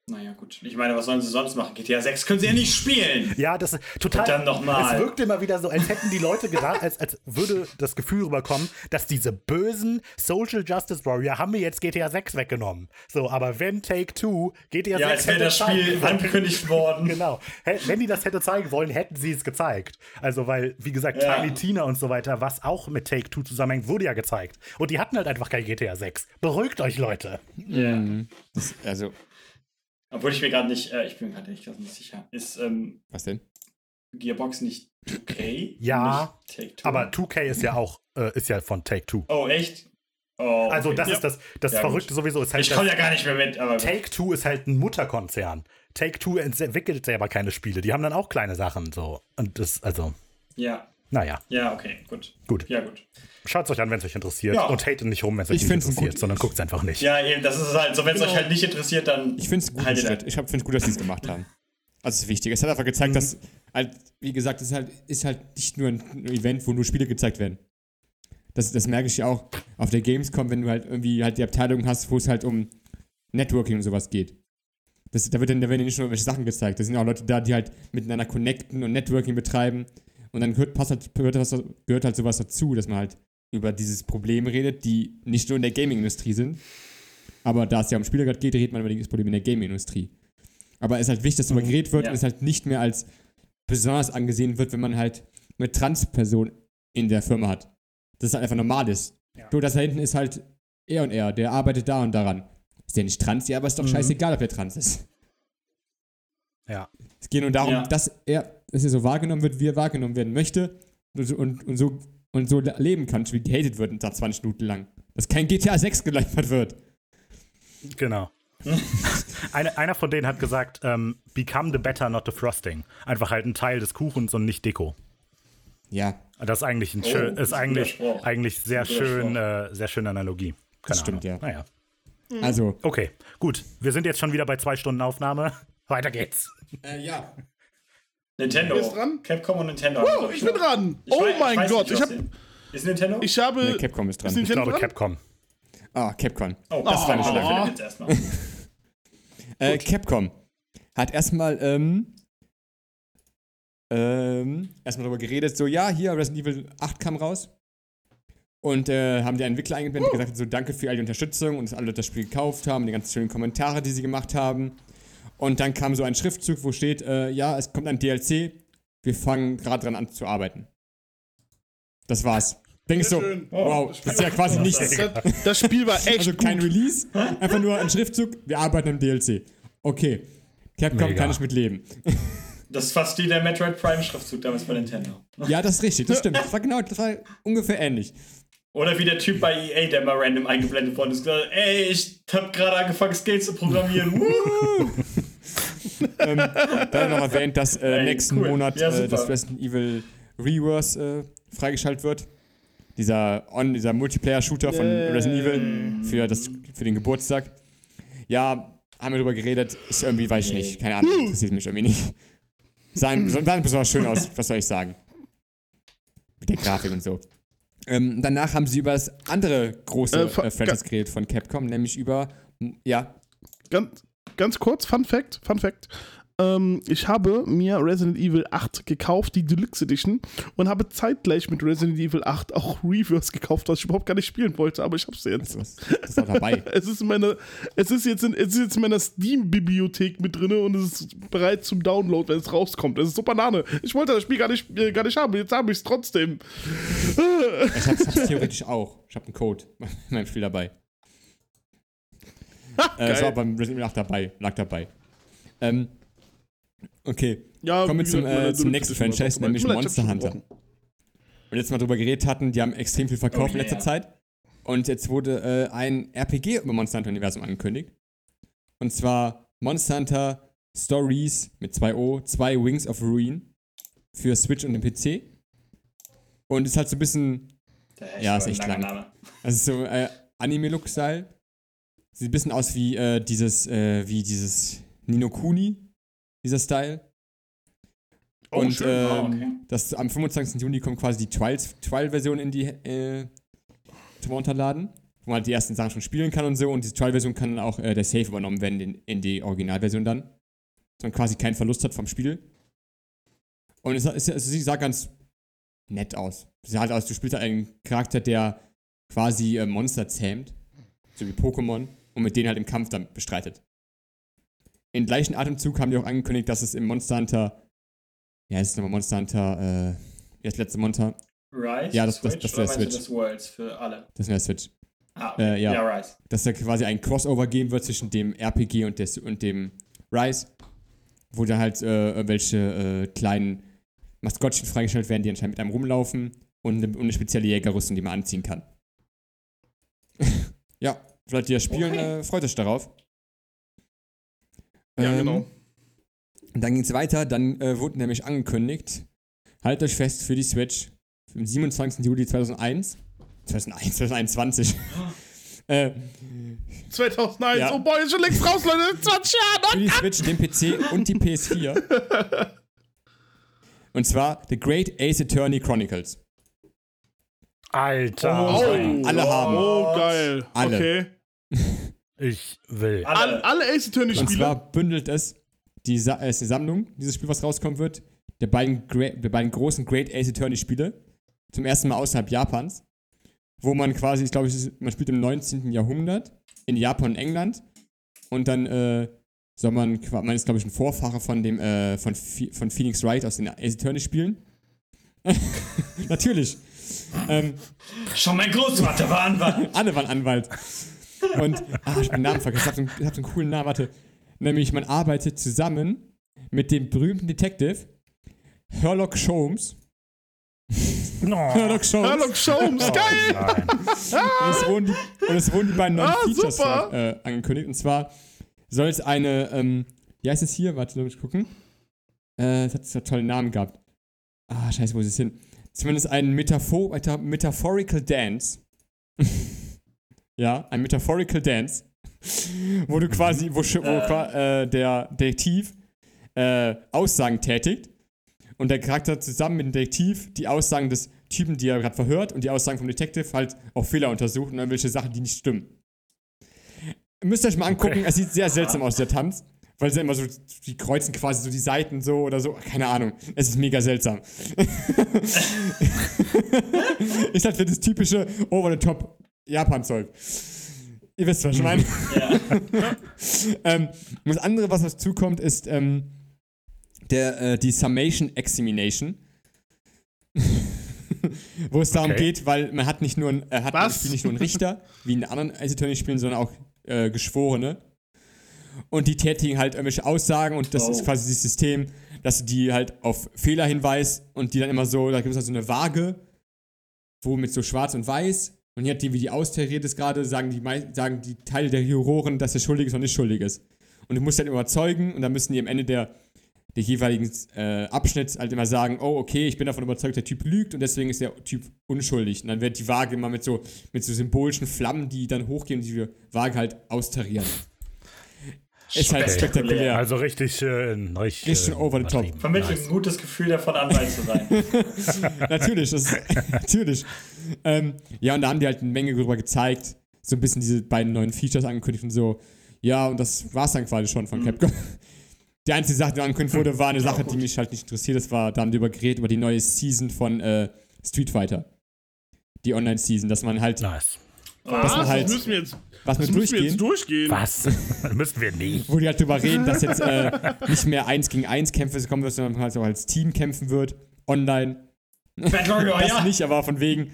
Naja, gut. Ich meine, was sollen sie sonst machen? GTA 6 können sie ja nicht spielen. Ja, das ist total. Verdammt noch mal. Es wirkt immer wieder so, als hätten die Leute gedacht, als, als würde das Gefühl rüberkommen, dass diese bösen Social Justice Warrior haben mir jetzt GTA 6 weggenommen. So, aber wenn Take Two GTA Ja, 6 als wäre hätte das Spiel angekündigt worden. Genau. Wenn die das hätte zeigen wollen, hätten sie es gezeigt. Also, weil, wie gesagt, Ja. Tiny Tina und so weiter, was auch mit Take Two zusammenhängt, wurde ja gezeigt. Und die hatten halt einfach kein GTA 6. Beruhigt euch, Leute. Das, also, Obwohl ich mir gerade nicht, äh, ich bin gerade nicht ganz sicher. Ist ähm, was denn? Gearbox nicht 2K? Ja, Nicht? Aber 2K ist ja auch, äh, ist ja von Take Two. Oh, echt? Oh, Also, okay. das Ja. ist das, das Ja, Verrückte gut. sowieso. Ist halt Ich komme ja gar nicht mehr mit, aber. Take Two ist halt ein Mutterkonzern. Take Two entwickelt selber keine Spiele. Die haben dann auch kleine Sachen so. Und das, also, Ja, naja, ja, okay, gut. gut. Ja, gut. Schaut es euch an, wenn es euch interessiert. Ja. Und hatet nicht rum, wenn es euch Ich nicht interessiert, gut- sondern guckt es einfach nicht. Ja, eben, das ist halt so, wenn es Genau. euch halt nicht interessiert, dann. Ich finde es Haltet Schritt. Ich finde es gut, dass sie es gemacht haben. Also, es ist wichtig. Es hat einfach gezeigt, dass, halt, wie gesagt, es ist halt, ist halt nicht nur ein Event, wo nur Spiele gezeigt werden. Das, das merke ich ja auch auf der Gamescom, wenn du halt irgendwie halt die Abteilung hast, wo es halt um Networking und sowas geht. Das, da, wird dann, da werden ja nicht nur welche Sachen gezeigt. Da sind auch Leute da, die halt miteinander connecten und Networking betreiben. Und dann gehört, passt halt, gehört, was, gehört halt sowas dazu, dass man halt über dieses Problem redet, die nicht nur in der Gaming-Industrie sind. Aber da es ja um Spiele gerade geht, redet man über das Problem in der Gaming-Industrie. Aber es ist halt wichtig, dass darüber geredet wird Ja. und es halt nicht mehr als besonders angesehen wird, wenn man halt eine Transperson in der Firma hat. Das ist halt einfach normal ist. Du, das da hinten ist halt er und er, der arbeitet da und daran. Ist der nicht trans? Ja, aber ist doch scheißegal, ob der trans ist. Ja. Es geht nur darum, Ja. dass er, dass er so wahrgenommen wird, wie er wahrgenommen werden möchte und, so- und, und, so, und so leben kann, wie gehatet wird nach 20 Minuten lang. Dass kein GTA 6 geliefert wird. Genau. Eine, einer von denen hat gesagt, ähm, become the better, not the frosting. Einfach halt ein Teil des Kuchens und nicht Deko. Ja, Das ist eigentlich ein Oh, schön, das ist eigentlich, eigentlich sehr schön, äh, sehr schöne Analogie. Keine Das stimmt, Ahnung. ja. Naja. also. Okay, gut. Wir sind jetzt schon wieder bei zwei Stunden Aufnahme. Weiter geht's. Äh, ja. Nintendo. Wer ist dran? Capcom und Nintendo. Oh, glaub ich bin dran. Ich Oh weiß- mein weiß Gott, nicht, ich hab, Ist Nintendo? ich habe. Nee, Capcom ist dran. Ist Ich Nintendo glaube dran? Capcom. Ah, Capcom. oh, das war eine oh, Schlange. Erstmal. Äh, Capcom hat erstmal ähm, ähm, erstmal darüber geredet, so ja, hier Resident Evil 8 kam raus und äh, haben die Entwickler eingeblendet und gesagt, so danke für all die Unterstützung und dass alle das Spiel gekauft haben, die ganzen schönen Kommentare, die sie gemacht haben. Und dann kam so ein Schriftzug, wo steht, äh, ja, es kommt ein DLC, wir fangen gerade dran an zu arbeiten. Das war's. Denkst du, schön. wow, das ist ja quasi nichts. Das, das Spiel war echt Also gut. kein Release, einfach nur ein Schriftzug, wir arbeiten am DLC. Okay. Capcom Mega. kann ich mit leben. Das ist fast wie der Metroid Prime Schriftzug damals bei Nintendo. Ja, das ist richtig, das stimmt. Das war genau, das war ungefähr ähnlich. Oder wie der Typ bei EA, der mal random eingeblendet worden ist, gesagt, hat, ey, ich hab gerade angefangen, Skills zu programmieren. Ähm, dann noch erwähnt, dass äh, Ey, nächsten cool. Monat Ja, äh, das Resident Evil Reverse äh, freigeschaltet wird. Dieser, on, dieser Multiplayer-Shooter von. Resident Evil für, das, für den Geburtstag. Ja, haben wir drüber geredet. Ist irgendwie, weiß ich nicht. Keine Ahnung, interessiert mich irgendwie nicht. Sahen, sahen besonders schön aus, was soll ich sagen. Mit der Grafik und so. Ähm, danach haben sie über das andere große Äh, äh, Franchise geredet von Capcom, nämlich über, ja, Ganz, ganz kurz, Fun Fact, Fun Fact. Ähm, ich habe mir Resident Evil 8 gekauft, die Deluxe Edition, und habe zeitgleich mit Resident Evil 8 auch Reverse gekauft, was ich überhaupt gar nicht spielen wollte, aber ich hab's jetzt. das, das ist auch dabei. Es ist, es, ist jetzt in, es ist jetzt in meiner Steam-Bibliothek mit drin und es ist bereit zum Download, wenn es rauskommt. Es ist so Banane. Ich wollte das Spiel gar nicht, äh, gar nicht haben, jetzt habe ich es trotzdem. Ich hab's, hab's theoretisch auch. Ich habe einen Code in meinem Spiel dabei. Äh, es geil. war beim Resident Evil 8 dabei, lag dabei. Ähm, okay, Ja, kommen wir zum, äh, zum nächsten Franchise, nämlich Monster Hunter. Und jetzt mal drüber geredet hatten, die haben extrem viel verkauft Oh, in letzter yeah. Zeit. Und jetzt wurde äh, ein RPG über Monster Hunter Universum angekündigt. Und zwar Monster Hunter Stories mit 2 O, 2 Wings of Ruin für Switch und den PC. Und ist halt so ein bisschen, Der Ja, ist echt lang. Name. also so äh, Anime-Look-Style. Sieht ein bisschen aus wie äh, dieses, äh, wie dieses Nino Kuni, dieser Style. Oh, und schön. ähm, Oh, okay. das, am 25. Juni kommt quasi die Trial-Version in die äh, zum Runterladen, wo man halt die ersten Sachen schon spielen kann und so. Und diese Trial-Version kann dann auch äh, der Save übernommen werden in, in die Originalversion dann. Dass man quasi keinen Verlust hat vom Spiel. Und es, es, also sie sah ganz nett aus. Sie sah halt aus, du spielst halt einen Charakter, der quasi äh, Monster zähmt, so wie Pokémon, und mit denen halt im Kampf dann bestreitet. Im gleichen Atemzug haben die auch angekündigt, dass es im Monster Hunter, ja, es ist nochmal Monster Hunter, äh, das letzte Monster, Rise, Ja, das- das- Switch, das oder wär meinst du Switch. das Worlds für alle. das wäre Switch, Ah, Äh, ja. ja, Rise. dass da quasi ein Crossover geben wird zwischen dem RPG und, des, und dem Rise, wo dann halt äh, welche äh, kleinen Maskottchen freigestellt werden, die anscheinend mit einem rumlaufen und eine, und eine spezielle Jägerrüstung, die man anziehen kann. ja, vielleicht die das spielen, Okay. äh, freut euch darauf. Ja, Ähm, genau. Und dann ging es weiter, dann äh, wurde nämlich angekündigt, haltet euch fest für die Switch, am 27. Juli 2001, 2001, 2021, äh, 2001. Ja. Oh boy, ist schon längst raus, Leute. 20 Jahre. für die Switch, den PC und die PS4. Und zwar The Great Ace Attorney Chronicles. Alter. Oh, Alle haben. Oh, geil. Alle. Okay. Ich will. Alle. Alle, Ace Und Attorney-Spiele. zwar bündelt es die, Sa äh, ist die Sammlung, dieses Spiel, was rauskommen wird, der beiden, Gra der beiden großen Great Ace Attorney Spiele. Zum ersten Mal außerhalb Japans. Wo man quasi, ich glaube, man spielt im 19. Jahrhundert in Japan und England. Und dann äh, soll man, man ist, glaube ich, ein Vorfahre von dem, äh, von, von Phoenix Wright aus den Ace Attorney Spielen. Natürlich. ähm, Schon mein Großvater war Anwalt. alle waren Anwalt. Und, ah, ich hab den Namen vergessen. Ich hab so einen, ich hab so einen coolen Namen, warte. Nämlich, man arbeitet zusammen mit dem berühmten Detective Herlock Sholmes. No. Herlock Sholmes. Sherlock Holmes, Oh, geil. Und es wurden die, und es wurden die beiden neuen Ah, Features äh, angekündigt. Und zwar soll es eine, ähm, wie heißt es hier? Warte, lass mich gucken. Äh, es hat so tolle Namen gehabt. Ah, scheiße, wo ist es hin? Zumindest ein Metaphor Meta Metaphorical Dance. ja, ein Metaphorical Dance. wo du quasi, wo, wo Äh. äh, der Detektiv äh, Aussagen tätigt und der Charakter zusammen mit dem Detektiv die Aussagen des Typen, die er gerade verhört und die Aussagen vom Detective halt auf Fehler untersucht und irgendwelche Sachen, die nicht stimmen. Ihr müsst euch mal angucken, Okay. es sieht sehr seltsam aus, der Tanz. Weil sie immer so, die kreuzen quasi so die Seiten so oder so. Keine Ahnung. Es ist mega seltsam. ist halt für das typische Over-the-Top Japan-Zeug. Ihr wisst, was ich meine. Ja. ähm, das andere, was dazu kommt, ist ähm, der, äh, die Summation Examination. Wo es darum Okay. geht, weil man hat nicht nur, ein- er hat Was? nicht nur einen Richter, wie in anderen Ace Attorney Spielen, sondern auch äh, Geschworene. Und die tätigen halt irgendwelche Aussagen und das Oh. ist quasi das System, dass die halt auf Fehler hinweist und die dann immer so, da gibt es halt so eine Waage, wo mit so schwarz und weiß und je nachdem, wie die austariert ist gerade, sagen die, sagen die Teile der Juroren, dass er schuldig ist oder nicht schuldig ist. Und du musst halt überzeugen und dann müssen die am Ende der, der jeweiligen äh, Abschnitt halt immer sagen, oh, okay, ich bin davon überzeugt, der Typ lügt und deswegen ist der Typ unschuldig. Und dann wird die Waage immer mit so, mit so symbolischen Flammen, die dann hochgehen und die Waage halt austarieren. Ist halt spektakulär. Also richtig schön. Richtig, Richtig schön over the top. Vermittelt Nice. ein gutes Gefühl davon, Anwalt zu sein. natürlich, das ist, natürlich. Ähm, ja, und da haben die halt eine Menge drüber gezeigt, so ein bisschen diese beiden neuen Features angekündigt und so. Ja, und das war's dann quasi schon von Capcom. Die einzige Sache, die angekündigt wurde, war eine Sache, die mich halt nicht interessiert. Das war, da haben die über geredet, über die neue Season von äh, Street Fighter. Die Online-Season, dass man halt, Nice. Man Was? halt- das müssen wir jetzt, was wir durchgehen, jetzt durchgehen. Was? Müssen wir nicht. wo die halt drüber reden, dass jetzt äh, nicht mehr 1 gegen 1 Kämpfe kommen wird, sondern man halt auch als Team kämpfen wird, online. Battle Royale. Das nicht, aber von wegen,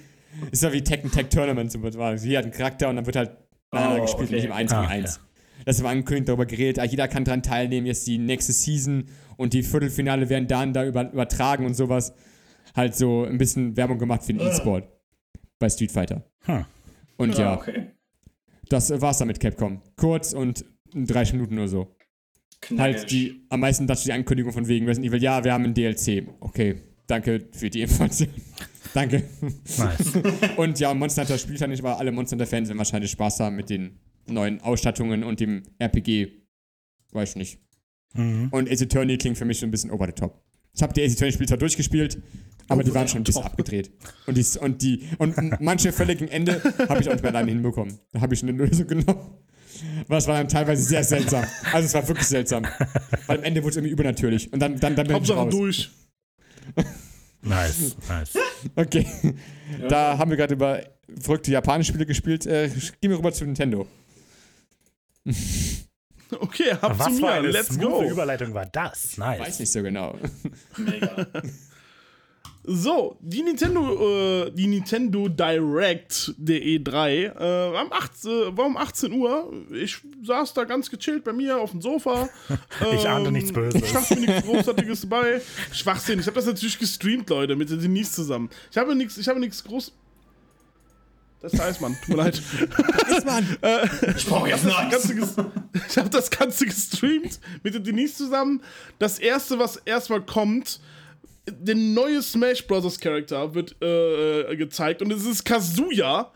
ist ja wie Tekken Tag Tournament. So. Hier hat einen Charakter und dann wird halt miteinander Oh, gespielt, okay. nicht im 1 Ah, gegen 1. Das war angekündigt, darüber geredet, ah, jeder kann daran teilnehmen, jetzt die nächste Season und die Viertelfinale werden dann da über, übertragen und sowas. Halt so ein bisschen Werbung gemacht für den Ah. E-Sport bei Street Fighter. Hm. Und Ja, ja, okay. das war's dann mit Capcom. Kurz und in 30 Minuten nur so. Knackisch. halt die, am meisten dazu die Ankündigung von wegen Resident Evil, ja, wir haben ein DLC. Okay, danke für die Information. danke. Nice. Und ja, Monster Hunter spielt ja nicht, aber alle Monster Hunter-Fans werden wahrscheinlich Spaß haben mit den neuen Ausstattungen und dem RPG. Weiß ich nicht. mhm. Und Ace Attorney klingt für mich so ein bisschen over the top. Ich habe die Ace Attorney-Spiele zwar durchgespielt, aber die waren schon ein bisschen abgedreht. Und die, und die, und manche Fälle gegen Ende habe ich auch nicht mehr alleine hinbekommen. Da habe ich eine Lösung genommen. Aber es war dann teilweise sehr seltsam. Also es war wirklich seltsam. Weil am Ende wurde es irgendwie übernatürlich. Und dann, dann, dann bin ich Hauptsache raus. durch. Nice, nice. Okay. Da haben wir gerade über verrückte japanische Spiele gespielt. Äh, gehen wir rüber zu Nintendo. Okay, ab zu Was für mir. eine Let's go. Überleitung war das? Nice. Weiß nicht so genau. Mega. So, die Nintendo, äh, die Nintendo Direct der E3 äh, war, um 8, äh, war um 18 Uhr. Ich saß da ganz gechillt bei mir auf dem Sofa. Ich ahnte nichts Böses. Ich dachte mir nichts Großartiges dabei. Schwachsinn. Ich habe das natürlich gestreamt, Leute, mit den Denise zusammen. Ich habe nichts, ich habe nichts groß. Das ist Eismann, tut mir leid. Ich brauche jetzt nichts. ich habe das Ganze gestreamt mit der Denise zusammen. Das erste, was erstmal kommt, der neue Smash Bros. Charakter wird äh, gezeigt und es ist Kazuya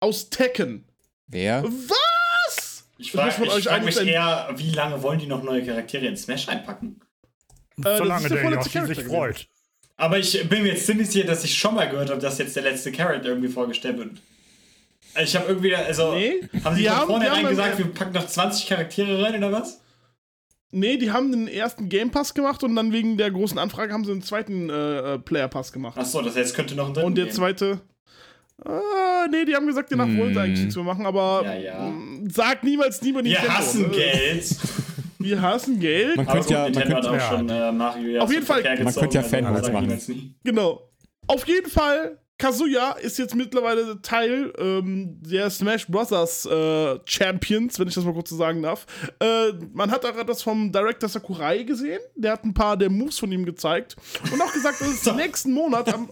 aus Tekken. Wer? Was? Ich frage man euch frag eigentlich mich eher, wie lange wollen die noch neue Charaktere in Smash einpacken? das Solange ist der der vorletzte Yoshi sich Charakter freut. Aber ich bin mir jetzt ziemlich sicher, dass ich schon mal gehört habe, dass jetzt der letzte Charakter irgendwie vorgestellt wird. Ich habe irgendwie, also, Nee, haben sie die von vornherein gesagt, wir packen noch 20 Charaktere rein oder was? Nee, die haben den ersten Game Pass gemacht und dann wegen der großen Anfrage haben sie den zweiten äh, äh, Player Pass gemacht. Achso, das heißt, es könnte noch ein dritten Und der geben. zweite. Ah, nee, die haben gesagt, danach wollen sie eigentlich nichts mehr machen, aber Ja, ja. mm, sag niemals nie bei Wir Nintendo. hassen ne? Geld. Wir hassen Geld. Man könnte ja, man könnte, ja. schon äh, Mario ja Auf jeden Fall- Man könnte ja wir machen. Genau. Auf jeden Fall, Kazuya ist jetzt mittlerweile Teil ähm, der Smash Bros. Äh, Champions, wenn ich das mal kurz so sagen darf. Äh, man hat auch das vom Director Sakurai gesehen. Der hat ein paar der Moves von ihm gezeigt. Und auch gesagt, dass es nächsten Monat am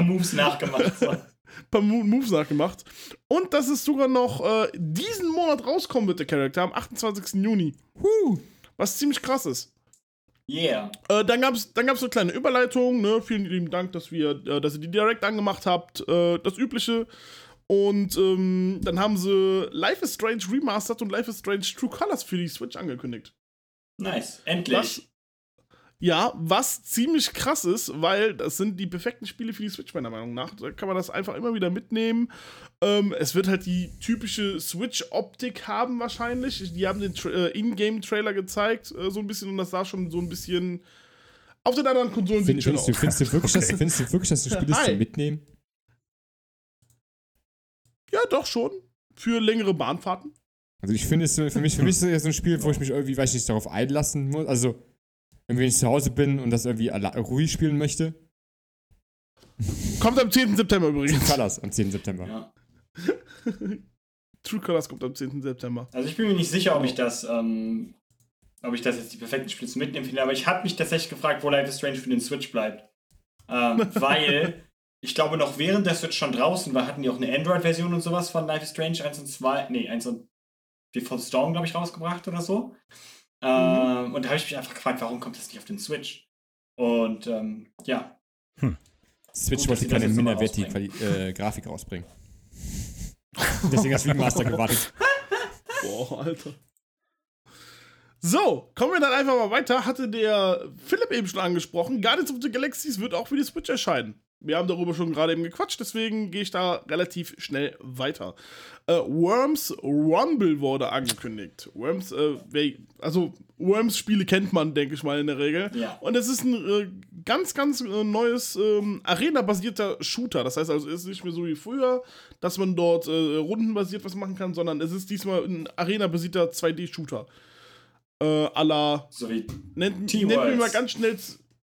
Moves nachgemacht. So. paar Mo- Moves nachgemacht. Und dass es sogar noch äh, diesen Monat rauskommen wird, der Charakter, am 28. Juni. Huh. Was ziemlich krass ist. Yeah. Äh, dann gab es dann gab's eine kleine Überleitung. Ne? Vielen lieben Dank, dass, wir, äh, dass ihr die direkt angemacht habt. Äh, das Übliche. Und ähm, dann haben sie Life is Strange Remastered und Life is Strange True Colors für die Switch angekündigt. Nice. Endlich. Was? Ja, was ziemlich krass ist, weil das sind die perfekten Spiele für die Switch, meiner Meinung nach. Da kann man das einfach immer wieder mitnehmen. Ähm, es wird halt die typische Switch-Optik haben, wahrscheinlich. Die haben den äh, Ingame-Trailer gezeigt, äh, so ein bisschen, und das sah schon so ein bisschen. Auf den anderen Konsolen Find, sieht findest, du, aus. findest, du wirklich, dass, findest du wirklich, dass ein Spiel ist zum Mitnehmen? Ja, doch schon. Für längere Bahnfahrten. Also ich finde es für mich, für mich ist es so ein Spiel, wo ich mich irgendwie, weiß ich nicht, darauf einlassen muss. Also, wenn ich zu Hause bin und das irgendwie alle- ruhig spielen möchte. Kommt am 10. September True übrigens. Colors am 10. September. Ja. True Colors kommt am 10. September. Also ich bin mir nicht sicher, ob ich das, ähm, ob ich das jetzt die perfekten Spiele zum Mitnehmen finde, aber ich habe mich tatsächlich gefragt, wo Life is Strange für den Switch bleibt. Ähm, weil ich glaube, noch während der Switch schon draußen war, hatten die auch eine Android-Version und sowas von Life is Strange 1 und 2, nee, 1 und Before the Storm, glaube ich, rausgebracht oder so. Ähm, und da habe ich mich einfach gefragt, warum kommt das nicht auf den Switch? Und ähm, ja, Switch Gut, wollte keine minderwertige äh, Grafik rausbringen. Deswegen hast du Remaster gewartet. Boah, Alter. So, kommen wir dann einfach mal weiter. Hatte der Philipp eben schon angesprochen. Guardians of the Galaxies wird auch für die Switch erscheinen. Wir haben darüber schon gerade eben gequatscht, deswegen gehe ich da relativ schnell weiter. Äh, Worms Rumble wurde angekündigt. Worms, äh, also Worms-Spiele kennt man, denke ich mal, in der Regel. Ja. Und es ist ein äh, ganz, ganz äh, neues ähm, Arena-basierter Shooter. Das heißt also, es ist nicht mehr so wie früher, dass man dort äh, rundenbasiert was machen kann, sondern es ist diesmal ein Arena-basierter 2D-Shooter. Äh, à la so wie Nennt, nennt mir mal ganz schnell.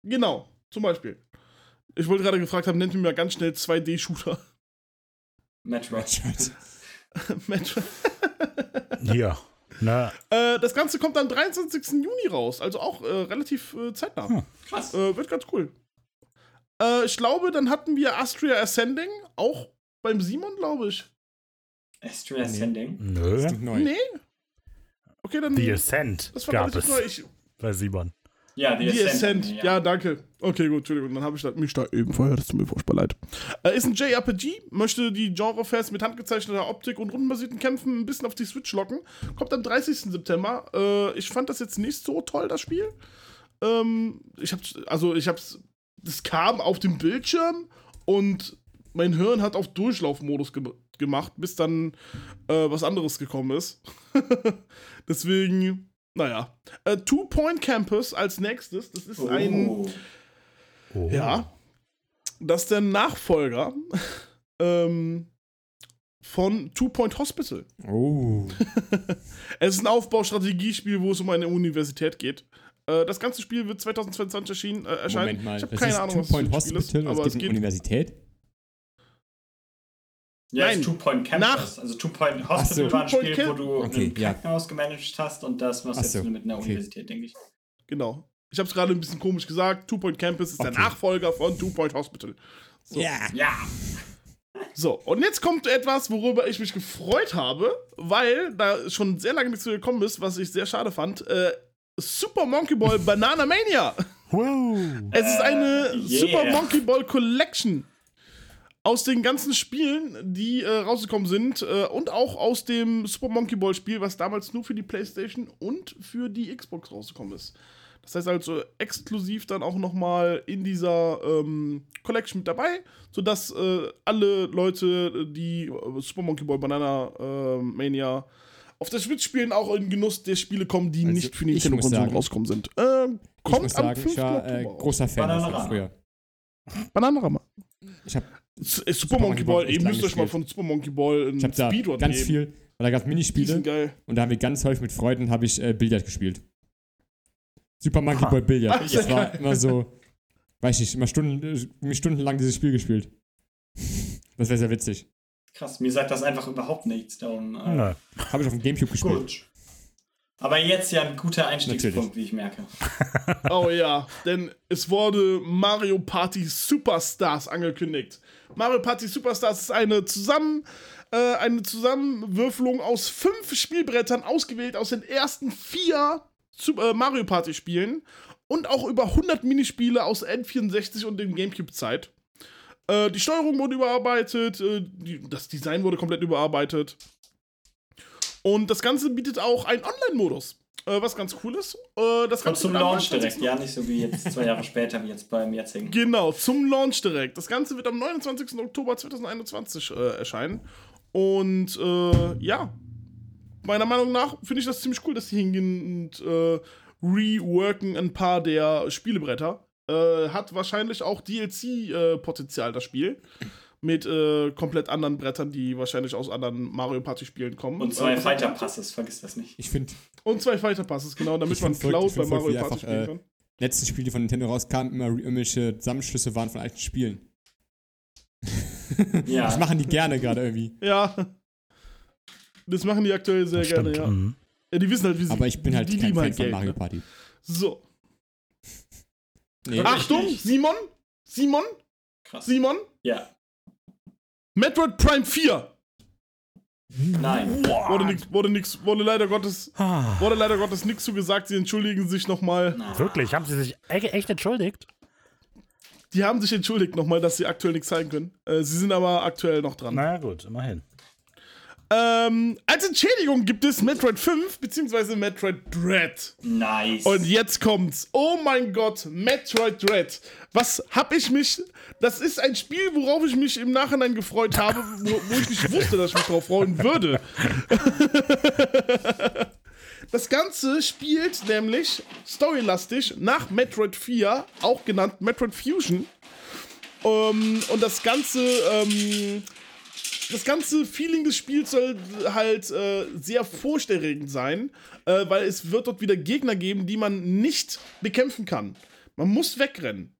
Genau, zum Beispiel. Ich wollte gerade gefragt haben, nennt mir mal ganz schnell 2D-Shooter. Metroid. Metro- Hier. Ne? äh, das Ganze kommt am 23. Juni raus, also auch äh, relativ äh, zeitnah. Hm. Krass. Äh, wird ganz cool. Äh, ich glaube, dann hatten wir Astria Ascending, auch beim Simon, glaube ich. Astria Ascending. Nö. Klingt neu. Nee? Okay, dann. The Ascent das war gab relativ es neu. Ich, bei Simon. Ja, die Die Ascent. Ascent, ja. danke. Okay, gut, Entschuldigung, dann habe ich da, mich da eben vorher, das tut mir furchtbar leid. Äh, ist ein JRPG, möchte die Genre-Fans mit handgezeichneter Optik und rundenbasierten Kämpfen ein bisschen auf die Switch locken. Kommt am 30. September. Äh, ich fand das jetzt nicht so toll, das Spiel. Ähm, ich hab's, also ich hab's, das kam auf dem Bildschirm und mein Hirn hat auf Durchlaufmodus ge gemacht, bis dann äh, was anderes gekommen ist. Deswegen, naja. Äh, Two Point Campus als nächstes. Das ist ein. Oh. Oh. Ja. Das ist der Nachfolger ähm, von Two Point Hospital. Oh. Es ist ein Aufbaustrategiespiel, wo es um eine Universität geht. Äh, das ganze Spiel wird 2022 erschienen, äh, erscheinen. Moment mal. Ich habe das keine ist Ahnung, Two was das Point ein Spiel ist, Hospital aber es es gibt eine geht. Universität. Ja, Nein. ist Two Point Campus. Also Two Point Hospital so. war ein Spiel, wo du Okay, ein ja. Krankenhaus gemanagt hast und das machst Ach jetzt so, mit einer okay. Universität, denke ich. Genau. Ich habe es gerade ein bisschen komisch gesagt. Two Point Campus ist der Okay. Nachfolger von Two Point Hospital. So. Ja. Ja. So, und jetzt kommt etwas, worüber ich mich gefreut habe, weil da schon sehr lange nichts zu gekommen ist, was ich sehr schade fand. Äh, Super Monkey Ball Banana Mania. Wow. Es ist eine Äh, yeah. Super Monkey Ball Collection. Aus den ganzen Spielen, die äh, rausgekommen sind äh, und auch aus dem Super Monkey Ball Spiel, was damals nur für die PlayStation und für die Xbox rausgekommen ist. Das heißt also exklusiv dann auch nochmal in dieser ähm, Collection mit dabei, sodass äh, alle Leute, die äh, Super Monkey Ball Banana äh, Mania auf der Switch spielen, auch in Genuss der Spiele kommen, die Also, nicht für ich muss Nintendo-Konsolen rauskommen sind. Ähm, Ich kommt muss am sagen, 5. ich war äh, großer Fan Bananarama. früher. Bananenrammer. Ich habe Äh, Super, Monkey Ball, echt ihr müsst euch mal von Super Monkey Ball einen ich hab da Speedrun ganz geben. viel, weil da gab es Minispiele geil. und da haben wir ganz häufig mit Freunden habe ich äh, Billard gespielt. Super Monkey Ball Billard. Sehr Das war immer so, weiß ich, immer Stunden, äh, stundenlang dieses Spiel gespielt. Das wäre sehr witzig. Krass, mir sagt das einfach überhaupt nichts. Darum, äh. Habe ich auf dem Gamecube gespielt. gut. Aber jetzt ja ein guter Einstiegspunkt, Natürlich. wie ich merke. Oh ja, denn es wurde Mario Party Superstars angekündigt. Mario Party Superstars ist eine zusammen äh, eine Zusammenwürfelung aus fünf Spielbrettern ausgewählt aus den ersten vier Super, äh, Mario Party Spielen und auch über 100 Minispiele aus N64 und dem Gamecube Zeit. Äh, die Steuerung wurde überarbeitet, äh, die, das Design wurde komplett überarbeitet. Und das Ganze bietet auch einen Online-Modus, äh, was ganz cool ist. Äh, das Und Ganze zum Launch 29. direkt, ja, nicht so wie jetzt zwei Jahre später, wie jetzt beim jetzigen. Genau, zum Launch direkt. Das Ganze wird am 29. Oktober 2021 äh, erscheinen. Und äh, ja, meiner Meinung nach finde ich das ziemlich cool, dass die hingehen und äh, reworken ein paar der Spielebretter. Äh, hat wahrscheinlich auch DLC-Potenzial, das Spiel. Mit äh, komplett anderen Brettern, die wahrscheinlich aus anderen Mario Party-Spielen kommen. Und zwei Äh, Fighter Passes, vergiss das nicht. Ich finde, Und zwei Fighter Passes, genau, damit Ich man Cloud bei Mario Party einfach, spielen äh, kann. letzten Spiele, die von Nintendo rauskamen, immer irgendwelche Zusammenschlüsse waren von alten Spielen. Ja. Das machen die gerne gerade irgendwie. Ja. Das machen die aktuell sehr Das gerne, stimmt. ja. Mhm. ja. Die wissen halt, wie sie Aber ich bin halt die kein Fan von Geld, Mario ne? Party. So. Nee, Ach, Achtung. Simon, Simon, Krass. Simon, Ja. Metroid Prime 4. Nein. Wurde nix, wurde nix, wurde leider Gottes, Ah, wurde leider Gottes nichts zu gesagt. Sie entschuldigen sich nochmal. wirklich? Haben sie sich e- echt entschuldigt? Die haben sich entschuldigt nochmal, dass sie aktuell nichts zeigen können. Äh, sie sind aber aktuell noch dran. Na gut, immerhin. Ähm, als Entschädigung gibt es Metroid 5 bzw. Metroid Dread. Nice. Und jetzt kommt's. Oh mein Gott, Metroid Dread. Was hab ich mich. Das ist ein Spiel, worauf ich mich im Nachhinein gefreut habe, wo, wo ich nicht wusste, dass ich mich darauf freuen würde. Das Ganze spielt nämlich storylastig nach Metroid 4, auch genannt Metroid Fusion. Ähm, und das Ganze. Ähm, das ganze Feeling des Spiels soll halt äh, sehr furchterregend sein, äh, weil es wird dort wieder Gegner geben, die man nicht bekämpfen kann. Man muss wegrennen.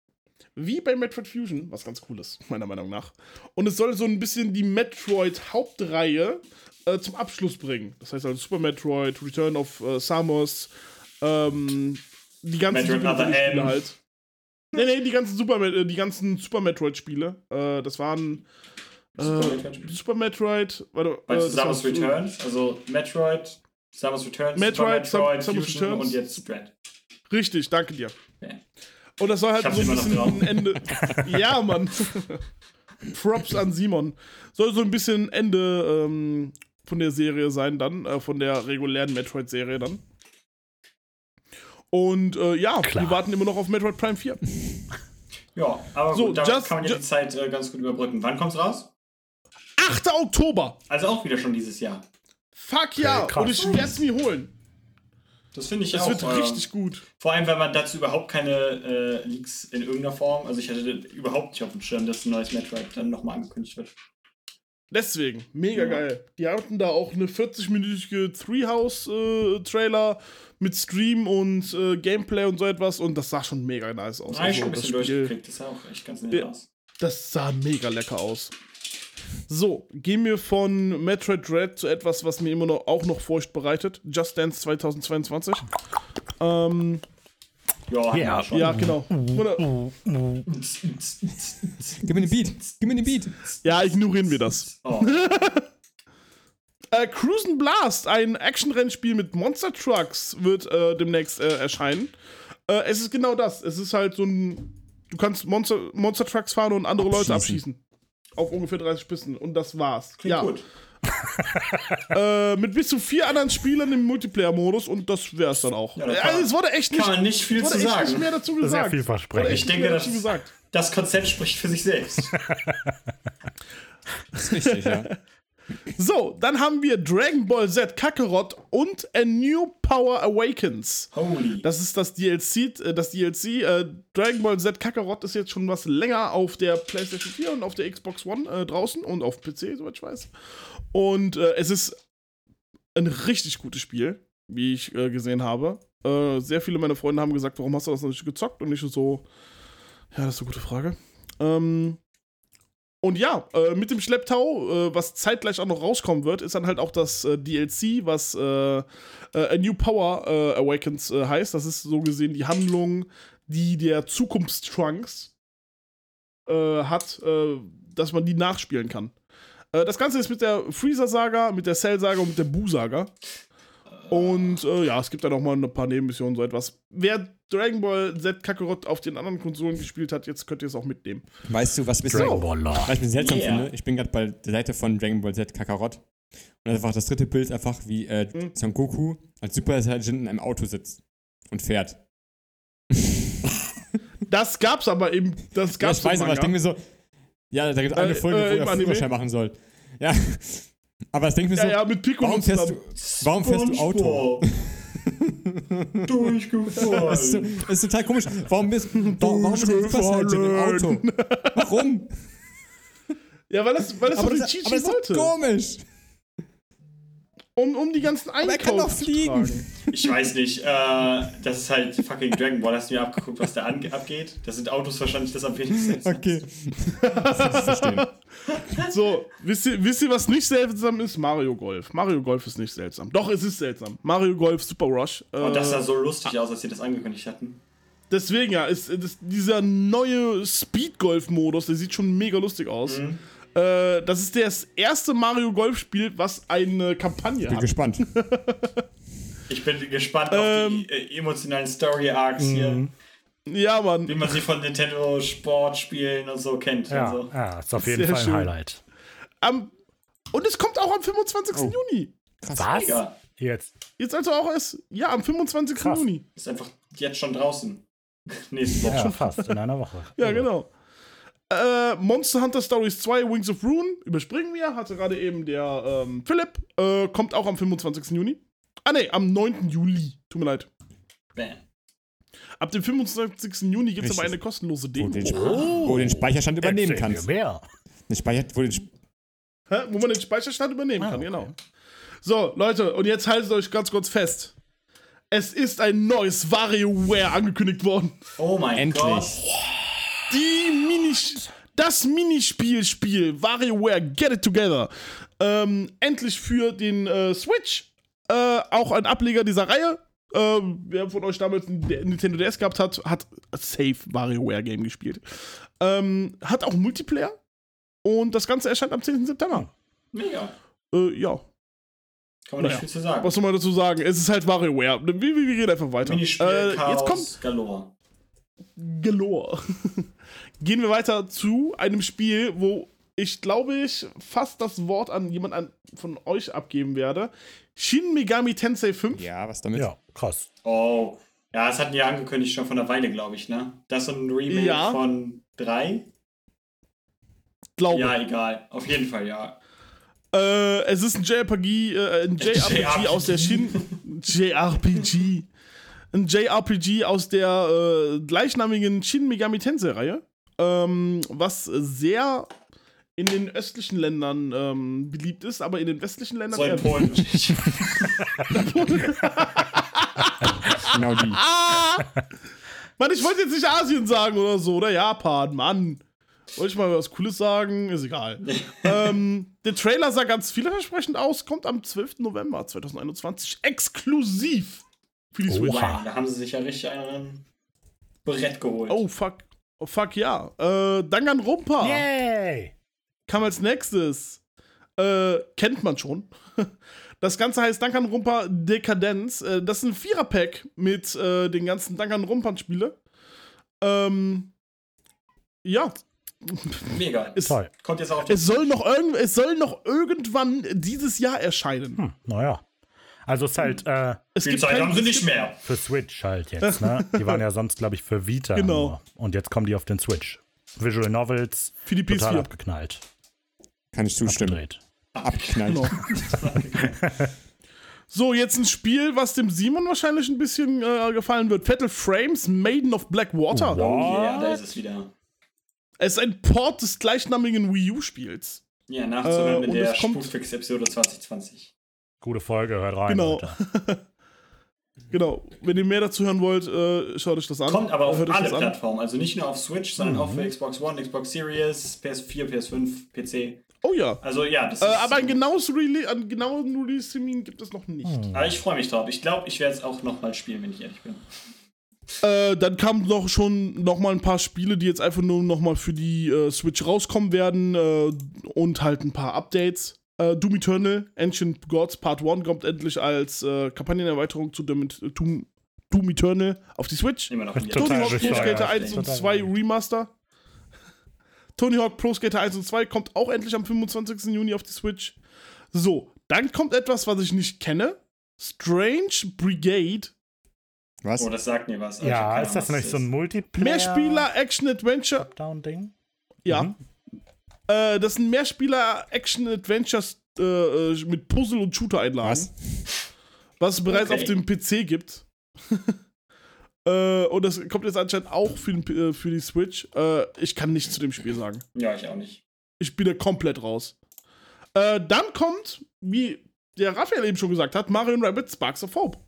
Wie bei Metroid Fusion, was ganz cool ist, meiner Meinung nach. Und es soll so ein bisschen die Metroid-Hauptreihe äh, zum Abschluss bringen. Das heißt also Super Metroid, Return of äh, Samus, ähm, die ganzen Metroid halt. Nee, nee, die ganzen Super, äh, die ganzen Super Metroid-Spiele. Äh, das waren Super äh, Metroid-Spiel. Super Metroid, warte, äh, Samus Returns? Also Metroid, Samus Returns, Metroid, Super Metroid, Samus Fusion Returns. und jetzt Dread. Richtig, danke dir. Ja. Und das soll halt so ein bisschen ein Ende. ja, Mann. Props an Simon. Soll so ein bisschen Ende ähm, von der Serie sein, dann, äh, von der regulären Metroid-Serie dann. Und äh, ja, Klar. wir warten immer noch auf Metroid Prime 4. Ja, aber So, gut, damit just- kann man ja die Zeit äh, ganz gut überbrücken. Wann kommt's raus? 8. Oktober. Also auch wieder schon dieses Jahr. Fuck ja. krass. Und ich werde es mir holen. Das finde ich Das auch. wird äh, richtig gut. Vor allem, weil man dazu überhaupt keine äh, Leaks in irgendeiner Form. Also ich hatte überhaupt nicht auf dem Schirm, dass ein neues Metroid dann nochmal angekündigt wird. Deswegen, mega Ja. geil. Die hatten da auch eine 40-minütige Treehouse-Trailer mit Stream und äh, Gameplay und so etwas und das sah schon mega nice aus. Habe ich schon ein das bisschen Spiel, durchgekriegt. Das sah auch echt ganz nett aus. das sah mega lecker aus. So, gehen wir von Metroid Dread zu etwas, was mir immer noch auch noch Furcht bereitet. Just Dance 2022. Ähm, Ja, Ja. ja. schon. ja, genau. Gib mir den Beat. Gib mir den Beat. ja, ignorieren wir das. Oh. Äh, Cruisen Blast, ein Action-Rennspiel mit Monster Trucks, wird äh, demnächst äh, erscheinen. Äh, es ist genau das. Es ist halt so ein. Du kannst Monster, Monster Trucks fahren und andere Leute Abschießen. Auf ungefähr 30 Pisten. Und das war's. Klingt ja. gut. Äh, mit bis zu vier anderen Spielern im Multiplayer-Modus und das wär's dann auch. Ja, kann- es wurde echt nicht, Kann man nicht viel wurde zu echt nicht sagen. mehr dazu Sehr gesagt. Wurde vielversprechend. Ich denke, nicht mehr das- dazu gesagt. Das Konzept spricht für sich selbst. Das ist richtig, ja. So, dann haben wir Dragon Ball Z Kakarot und A New Power Awakens. Holy. Das ist das DLC, äh, das DLC. Äh, Dragon Ball Z Kakarot ist jetzt schon was länger auf der PlayStation 4 und auf der Xbox One äh, draußen und auf PC, soweit ich weiß. Und äh, es ist ein richtig gutes Spiel, wie ich äh, gesehen habe. Äh, sehr viele meiner Freunde haben gesagt, warum hast du das noch nicht gezockt? Und ich so, ja, das ist eine gute Frage. Ähm, und ja, äh, mit dem Schlepptau, äh, was zeitgleich auch noch rauskommen wird, ist dann halt auch das äh, DLC, was äh, äh, A New Power äh, Awakens heißt. Das ist so gesehen die Handlung, die der Zukunftstrunks hat, dass man die nachspielen kann. Das Ganze ist mit der Freezer-Saga, mit der Cell-Saga und mit der Buu-Saga. Und äh, ja, es gibt da noch mal ein paar Nebenmissionen, so etwas. Wer Dragon Ball Z Kakarot auf den anderen Konsolen gespielt hat, jetzt könnt ihr es auch mitnehmen. Weißt du, was, bisschen, Dragon Ball was ich mir seltsam Yeah. finde? Ich bin gerade bei der Seite von Dragon Ball Z Kakarot. Und einfach das dritte Bild einfach, wie äh, Mhm. Son Goku als Super Saiyan in einem Auto sitzt und fährt. Das gab's aber eben, das Ja, gab's ich weiß, aber ich denke mir so, ja, da gibt es eine Äh, Folge, äh, wo er? Führerschein machen soll. Ja, aber das denke ich mir Ja, so, ja, mit Piccolo warum fährst du, warum fährst du Auto? Durchgefallen. Das ist, so, das ist total komisch. Warum bist warum, warum ist der Super Saiyan im Auto? Warum? Ja, weil das, weil das Aber die das, Chichi aber das ist wollte. komisch. Um, um die ganzen er kann doch Einkäufe zu fliegen. tragen. Ich weiß nicht, äh, das ist halt fucking Dragon Ball. Hast du mir abgeguckt, was da abgeht? Das sind Autos wahrscheinlich das am wenigsten. Okay. So, wisst ihr, wisst ihr, was nicht seltsam ist? Mario Golf. Mario Golf ist nicht seltsam. Doch, es ist seltsam. Mario Golf Super Rush. Äh, Und das sah so lustig aus, als sie das angekündigt hatten. deswegen ja, ist, ist dieser neue Speed-Golf-Modus, der sieht schon mega lustig aus. Mhm. Äh, das ist das erste Mario Golf-Spiel, was eine Kampagne Bin hat. gespannt. Ich bin gespannt Ähm. auf die äh, emotionalen Story-Arcs hier, Ja, Mann. wie man sie von Nintendo Sportspielen und so kennt. Ja, Und so. ja, ist auf jeden Sehr Fall ein schön. Highlight. Am, und es kommt auch am 25. Oh. Juni. Was? Ja, Jetzt. Jetzt also auch erst, ja, am 25. Krass. Juni. ist einfach jetzt schon draußen. Nächste Woche. Ja, fast. In einer Woche. Ja, genau. Äh, Monster Hunter Stories 2 Wings of Rune überspringen wir, hatte gerade eben der ähm, Philipp, äh, kommt auch am 25. Juni. Ah ne, am 9. Juli. Tut mir leid. Bam. Ab dem 25. Juni gibt es aber eine kostenlose Wo Demo. du den, wo du den Speicherstand übernehmen Erzähl kannst. Mehr. Den Speicher, wo den, Sp- Hä? Wo man den Speicherstand übernehmen Ah, kann, okay. genau. So, Leute, und jetzt haltet euch ganz kurz fest. Es ist ein neues WarioWare angekündigt worden. Oh mein Endlich. Gott. Die Mini das Minispiel-Spiel WarioWare Get It Together. Ähm, endlich für den äh, Switch. Äh, auch ein Ableger dieser Reihe. Ähm, wer von euch damals ein Nintendo DS gehabt hat, hat Safe WarioWare Game gespielt. Ähm, hat auch Multiplayer. Und das Ganze erscheint am 10. September. Mega. Äh, ja. Kann man nicht Naja, viel zu sagen. Was soll man dazu sagen? Es ist halt WarioWare. Wir, wir, wir gehen einfach weiter. Minispiel, Äh, Chaos, jetzt kommt Galore. Galore. Gehen wir weiter zu einem Spiel, wo ich glaube ich fast das Wort an jemand an, von euch abgeben werde. Shin Megami Tensei 5. Ja, was damit? Ja, krass. Oh. Ja, das hatten die angekündigt schon von einer Weile, glaube ich, ne? Das ist ein Remake Ja. von drei? Glaube. Ja, egal. Auf jeden Fall, ja. Äh, es ist ein JRPG, äh, ein JRPG aus der Shin. JRPG. Ein JRPG aus der äh, gleichnamigen Shin Megami Tensei-Reihe. Ähm, was sehr in den östlichen Ländern ähm, beliebt ist, aber in den westlichen Ländern So in eher Polen. Genau die. Ah! Mann, ich wollte jetzt nicht Asien sagen oder so, oder Japan, Mann. Wollte ich mal was Cooles sagen? Ist egal. ähm, der Trailer sah ganz vielversprechend aus, kommt am 12. November 2021 exklusiv für die Switch. Oha. da haben sie sich ja richtig einen Brett geholt. Oh, fuck. Oh, fuck, ja. Äh, Danganronpa Yay! kam als nächstes. Äh, kennt man schon. Das Ganze heißt Danganronpa Dekadenz. Äh, das ist ein Vierer-Pack mit äh, den ganzen Danganronpa-Spiele. Ähm, ja, Mega. ist, Toll. Kommt jetzt auch auf die es, soll noch irgend, es soll noch irgendwann dieses Jahr erscheinen. Hm, naja. Also es ist halt äh, Es Viel gibt Zeit haben sie nicht mehr. für Switch halt jetzt, ne? Die waren ja sonst, glaube ich, für Vita. Genau. Nur. Und jetzt kommen die auf den Switch. Visual Novels, Für die total PS4. abgeknallt. Kann ich zustimmen. Abgedreht. Abknallt. Genau. So, jetzt ein Spiel, was dem Simon wahrscheinlich ein bisschen äh, gefallen wird. Fatal Frames, Maiden of Black Water. Oh yeah, da ist es wieder. Es ist ein Port des gleichnamigen Wii U-Spiels. Ja, nachzuhören Äh, in der Spukfix-Episode 2020. Gute Folge, hört rein. Genau. Leute. Genau. Wenn ihr mehr dazu hören wollt, äh, schaut euch das an. Kommt aber auf Hört alle. Plattformen, also nicht nur auf Switch, sondern auch Mhm. für Xbox One, Xbox Series, PS4, PS5, PC. Oh ja. Also ja, das Äh, ist. aber ein genaues Rele einen genauen Release-Termin gibt es noch nicht. aber ich freue mich drauf. Ich glaube, ich werde es auch nochmal spielen, wenn ich ehrlich bin. Äh, dann kamen noch schon noch mal ein paar Spiele, die jetzt einfach nur noch mal für die äh, Switch rauskommen werden äh, und halt ein paar Updates. Äh, Doom Eternal, Ancient Gods Part 1 kommt endlich als äh, Kampagnenerweiterung zu Doom, Doom, Doom Eternal auf die Switch. Immer noch Tony Hawk Pro. Skater 1 und Total 2 Remaster. Tony Hawk Pro Skater 1 und 2 kommt auch endlich am 25. Juni auf die Switch. So, dann kommt etwas, was ich nicht kenne. Strange Brigade. Was? Oh, das sagt mir was. hab Ja, ist das nicht so ein. Multiplayer? Mehrspieler Action Adventure. Top-Down-Ding? Ja. Mhm. Äh, das sind Mehrspieler Action Adventures äh, äh, mit Puzzle und Shooter-Einlagen. Was? Was es bereits Okay. auf dem PC gibt. äh, und das kommt jetzt anscheinend auch für, den, äh, für die Switch. Äh, ich kann nichts zu dem Spiel sagen. Ja, ich auch nicht. Ich bin da komplett raus. Äh, dann kommt, wie der Raphael eben schon gesagt hat, Mario Rabbit Sparks of Hope.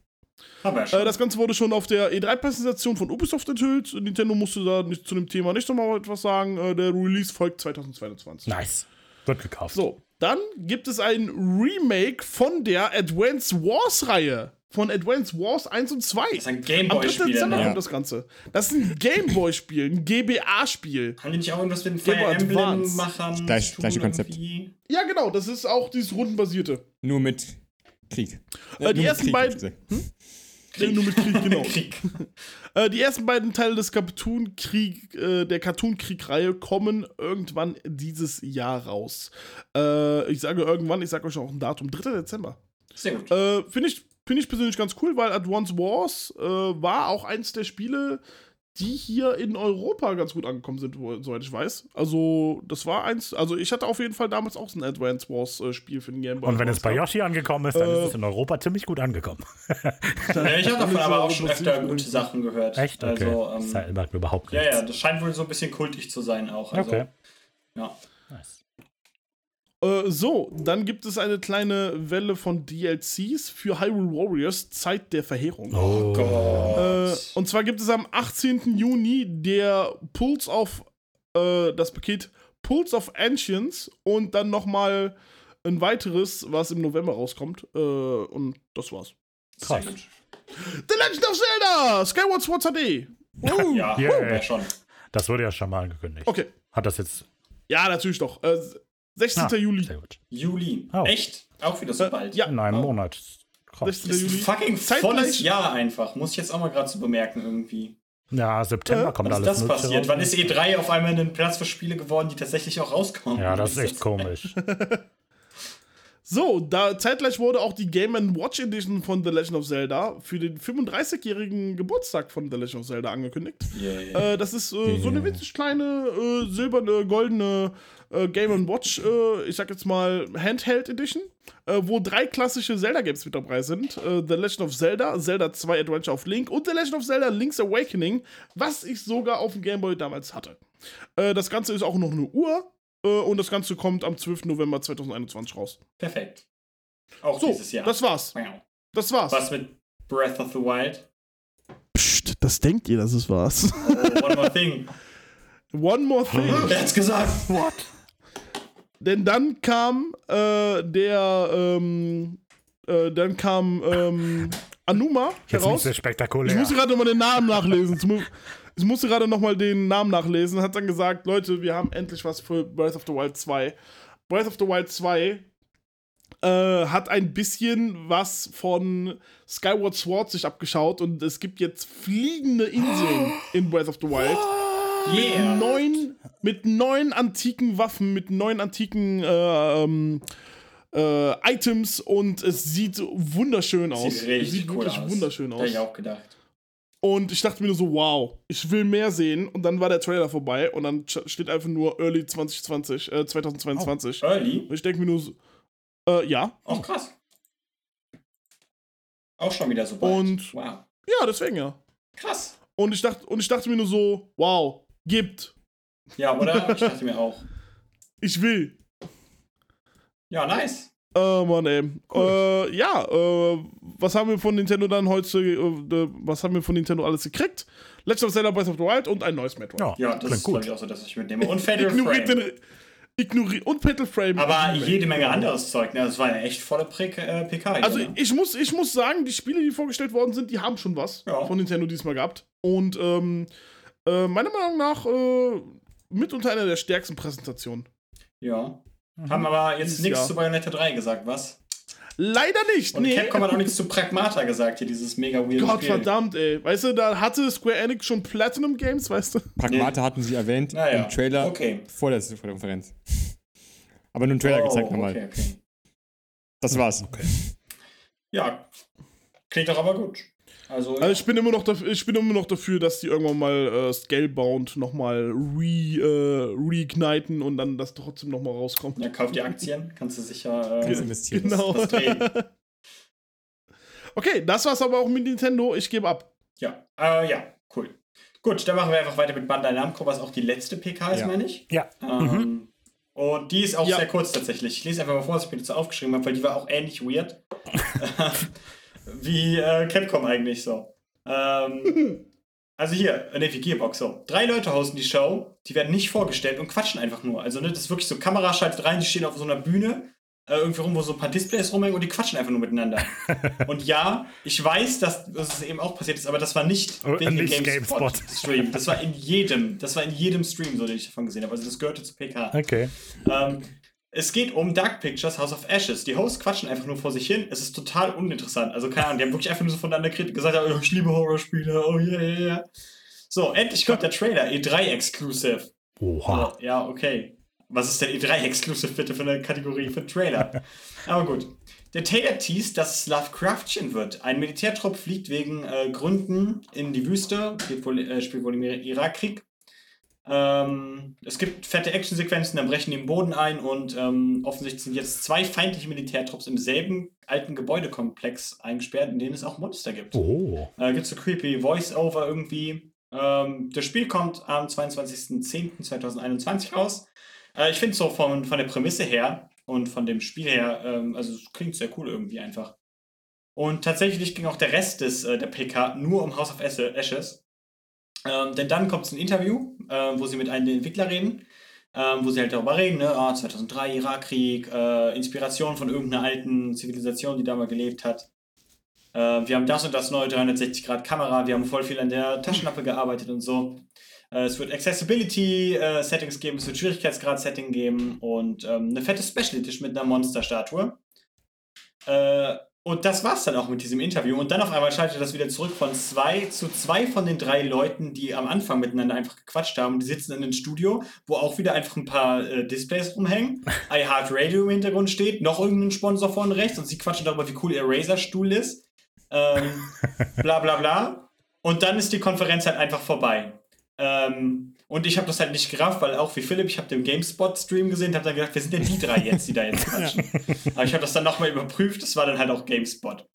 Aber ja. Äh, das Ganze wurde schon auf der E3-Präsentation von Ubisoft enthüllt. Nintendo musste da nicht, zu dem Thema nicht nochmal etwas sagen. Äh, der Release folgt 2022. Nice. Wird gekauft. So, dann gibt es ein Remake von der Advance Wars Reihe. Von Advance Wars 1 und 2. das ist ein Am 3. Gameboy-Spiel. Dezember Ne? kommt das Ganze. Das ist ein Gameboy-Spiel, ein GBA-Spiel. Haben die nicht auch irgendwas mit den Game Fire. Emblem-Machern? Gleich- gleiche Konzept. irgendwie? Ja, genau, das ist auch dieses rundenbasierte. Nur mit Krieg. Äh, nur die ersten beiden- Nee, nur mit Krieg, genau. Krieg. Äh, die ersten beiden Teile des Cartoon-Krieg, äh, der Cartoon-Krieg-Reihe kommen irgendwann dieses Jahr raus. Äh, ich sage irgendwann, ich sage euch auch ein Datum, 3. Dezember. Sehr gut. Äh, Finde ich, find ich persönlich ganz cool, weil Advance Wars äh, war auch eins der Spiele, die hier in Europa ganz gut angekommen sind, soweit ich weiß. Also, das war eins, also ich hatte auf jeden Fall damals auch so ein Advance Wars äh, Spiel für den Game Boy. Und wenn es bei Yoshi angekommen ist, dann Äh, ist es in Europa ziemlich gut angekommen. Ja, ich habe davon aber ja auch schon öfter gute Sachen gehört. Echt? Okay. Also, das ähm, sagt mir überhaupt ja, nichts. ja, das scheint wohl so ein bisschen kultig zu sein auch. Also, Okay. ja. Äh, so, dann gibt es eine kleine Welle von DLCs für Hyrule Warriors Zeit der Verheerung. Oh. Äh, und zwar gibt es am 18. Juni der Pulse of, äh, das Paket Pulse of Ancients und dann nochmal ein weiteres, was im November rauskommt. Äh, und das war's. Krass. The Legend of Zelda! Skyward Sword HD! Uh, Ja, Yeah. ja, schon. Das wurde ja schon mal angekündigt. Okay. Hat das jetzt. Ja, natürlich doch. Äh, 16. Ah, Juli. Sehr gut. Juli. Oh. Echt? Auch wieder so Äh, bald. ja. In einem Oh. Monat. Krass. 16. Das ist ein Juli. fucking Zeitgleich- volles Jahr einfach. Muss ich jetzt auch mal gerade so bemerken irgendwie. Ja, September Äh, kommt Wann ist alles das Mögliche passiert? raus. Wann ist E3 auf einmal ein Platz für Spiele geworden, die tatsächlich auch rauskommen? Ja, das ist echt komisch. So, da zeitgleich wurde auch die Game Watch Edition von The Legend of Zelda für den 35-jährigen Geburtstag von The Legend of Zelda angekündigt. Zeit. Yeah. Äh, das ist äh, so eine winzig kleine, äh, silberne, goldene äh, Game Watch, äh, ich sag jetzt mal Handheld Edition, äh, wo drei klassische Zelda-Games mit dabei sind. Äh, The Legend of Zelda, Zelda 2 Adventure of Link und The Legend of Zelda Link's Awakening, was ich sogar auf dem Game Boy damals hatte. Äh, das Ganze ist auch noch eine Uhr und das Ganze kommt am 12. November 2021 raus. Perfekt. Auch So, dieses Jahr. das war's. Das war's. Was mit Breath of the Wild? Psst, das denkt ihr, dass es war's. Oh, one more thing. One more thing. Wer hat's gesagt? What? Denn dann kam äh, der, ähm, äh, dann kam ähm, Anuma Jetzt heraus. sehr spektakulär. Ich musste gerade nochmal den Namen nachlesen. Ich mu- Ich musste gerade nochmal den Namen nachlesen. Hat dann gesagt, Leute, wir haben endlich was für Breath of the Wild 2. Breath of the Wild 2 äh, hat ein bisschen was von Skyward Sword sich abgeschaut und es gibt jetzt fliegende Inseln in Breath of the Wild Yeah. neun, mit neun antiken Waffen, mit neun antiken äh, ähm, äh, Items und es sieht wunderschön aus. Sieht richtig sieht cool wirklich aus. wunderschön Hätte ich aus. auch gedacht. Und ich dachte mir nur so, wow, ich will mehr sehen. Und dann war der Trailer vorbei und dann steht einfach nur Early 2020, äh, 2022. Early? Und ich denke mir nur so, äh, ja. Auch krass. Auch schon wieder so bald. Und- wow. Ja, deswegen ja. Krass. Und ich dachte, und ich dachte mir nur so, wow, gibt. Ja, oder? Ich dachte mir auch. Ich will. Ja, nice. Äh, Mann, ey. Äh, ja, äh, was haben wir von Nintendo dann heute, äh, was haben wir von Nintendo alles gekriegt? Legend of Zelda Breath of the Wild und ein neues Metroid. Ja, Ja, das klingt ist gut. ich auch so, dass ich mitnehme. Und Fatal Ignoriert Frame. den, ignoriert, und Petal Frame. Aber jede Menge anderes Zeug. Ne? Das war eine echt volle Pre äh, PK. Also ne? ich muss, ich muss sagen, die Spiele, die vorgestellt worden sind, die haben schon was Ja. von Nintendo diesmal gehabt. Und ähm, äh, meiner Meinung nach äh, mitunter einer der stärksten Präsentationen. Ja. Haben aber jetzt Dieses nichts Jahr. zu Bayonetta 3 gesagt, was? Leider nicht, Und nee. Capcom hat auch nichts zu Pragmata gesagt, hier dieses mega weird Gott Spiel. verdammt, ey. Weißt du, da hatte Square Enix schon Platinum Games, weißt du? Pragmata hatten sie erwähnt Naja, im Trailer okay. vor, der, vor der Konferenz. Aber nur einen Trailer gezeigt oh, nochmal. okay, okay. Das war's. Ja, klingt doch aber gut. Also, Also ich bin immer noch dafür, ich bin immer noch dafür, dass die irgendwann mal äh, Scalebound nochmal re, äh, reigniten und dann das trotzdem nochmal rauskommt. ja, kauf die Aktien, kannst du sicher äh, Kannst investieren. Genau. Okay, das war's aber auch mit Nintendo. Ich gebe ab. Ja, äh, ja, cool. Gut, dann machen wir einfach weiter mit Bandai Namco, was auch die letzte PK ist, Ja. meine ich. Ja. Ähm, Und die ist auch Ja. sehr kurz tatsächlich. Ich lese einfach mal vor, was ich mir dazu aufgeschrieben habe, weil die war auch ähnlich weird. Wie äh, Capcom eigentlich so. Ähm, also hier, ne, wie Gearbox so. Drei Leute hosten die Show, die werden nicht vorgestellt und quatschen einfach nur. Also, ne, das ist wirklich so, Kamera schaltet rein, die stehen auf so einer Bühne, äh, irgendwie rum, wo so ein paar Displays rumhängen und die quatschen einfach nur miteinander. und ja, ich weiß, dass das eben auch passiert ist, aber das war nicht Oh, wegen dem nicht GameSpot. Stream. Das war in jedem, das war in jedem Stream so, den ich davon gesehen habe. Also das gehörte zu PK. Okay. Ähm, es geht um Dark Pictures House of Ashes. Die Hosts quatschen einfach nur vor sich hin. Es ist total uninteressant. Also keine Ahnung, die haben wirklich einfach nur so voneinander gesagt, oh, ich liebe Horrorspiele, oh yeah, yeah, yeah. So, endlich kommt der Trailer, E3 Exclusive. Oha. Oh, ja, okay. Was ist denn E3 Exclusive bitte für eine Kategorie für Trailer? Aber gut. Der Trailer teast, dass es Lovecraftchen wird. Ein Militärtrupp fliegt wegen äh, Gründen in die Wüste, spielt wohl, äh, spielt wohl im Irakkrieg. Ähm, es gibt fette Actionsequenzen, dann brechen die im Boden ein und ähm, offensichtlich sind jetzt zwei feindliche Militärtrupps im selben alten Gebäudekomplex eingesperrt, in denen es auch Monster gibt. Oh. Äh, gibt so creepy Voice-Over irgendwie. Ähm, das Spiel kommt am 22.10.2021 raus. Äh, ich finde so von, von der Prämisse her und von dem Spiel her, ähm, also es klingt sehr cool irgendwie einfach. Und tatsächlich ging auch der Rest des, äh, der PK nur um House of Ashe- Ashes. Ähm, denn dann kommt es ein Interview, äh, wo sie mit einem der Entwickler reden, ähm, wo sie halt darüber reden, ne, ah, 2003, Irakkrieg, äh, Inspiration von irgendeiner alten Zivilisation, die da mal gelebt hat. Äh, wir haben das und das neue 360-Grad-Kamera, wir haben voll viel an der Taschenlampe gearbeitet und so. Äh, es wird Accessibility-Settings geben, es wird Schwierigkeitsgrad-Setting geben und ähm, eine fette Special Edition mit einer Monsterstatue. Äh, und das war's dann auch mit diesem Interview. Und dann auf einmal schaltet das wieder zurück von zwei zu zwei von den drei Leuten, die am Anfang miteinander einfach gequatscht haben. Die sitzen in einem Studio, wo auch wieder einfach ein paar äh, Displays rumhängen. iHeartRadio im Hintergrund steht, noch irgendein Sponsor vorne rechts und sie quatschen darüber, wie cool ihr Razer-Stuhl ist. Ähm, bla bla bla. Und dann ist die Konferenz halt einfach vorbei. Ähm, und ich habe das halt nicht gerafft, weil auch wie Philipp, ich habe den GameSpot-Stream gesehen und habe dann gedacht, wer sind denn die drei jetzt, die da jetzt quatschen? Aber ich habe das dann nochmal überprüft, das war dann halt auch GameSpot.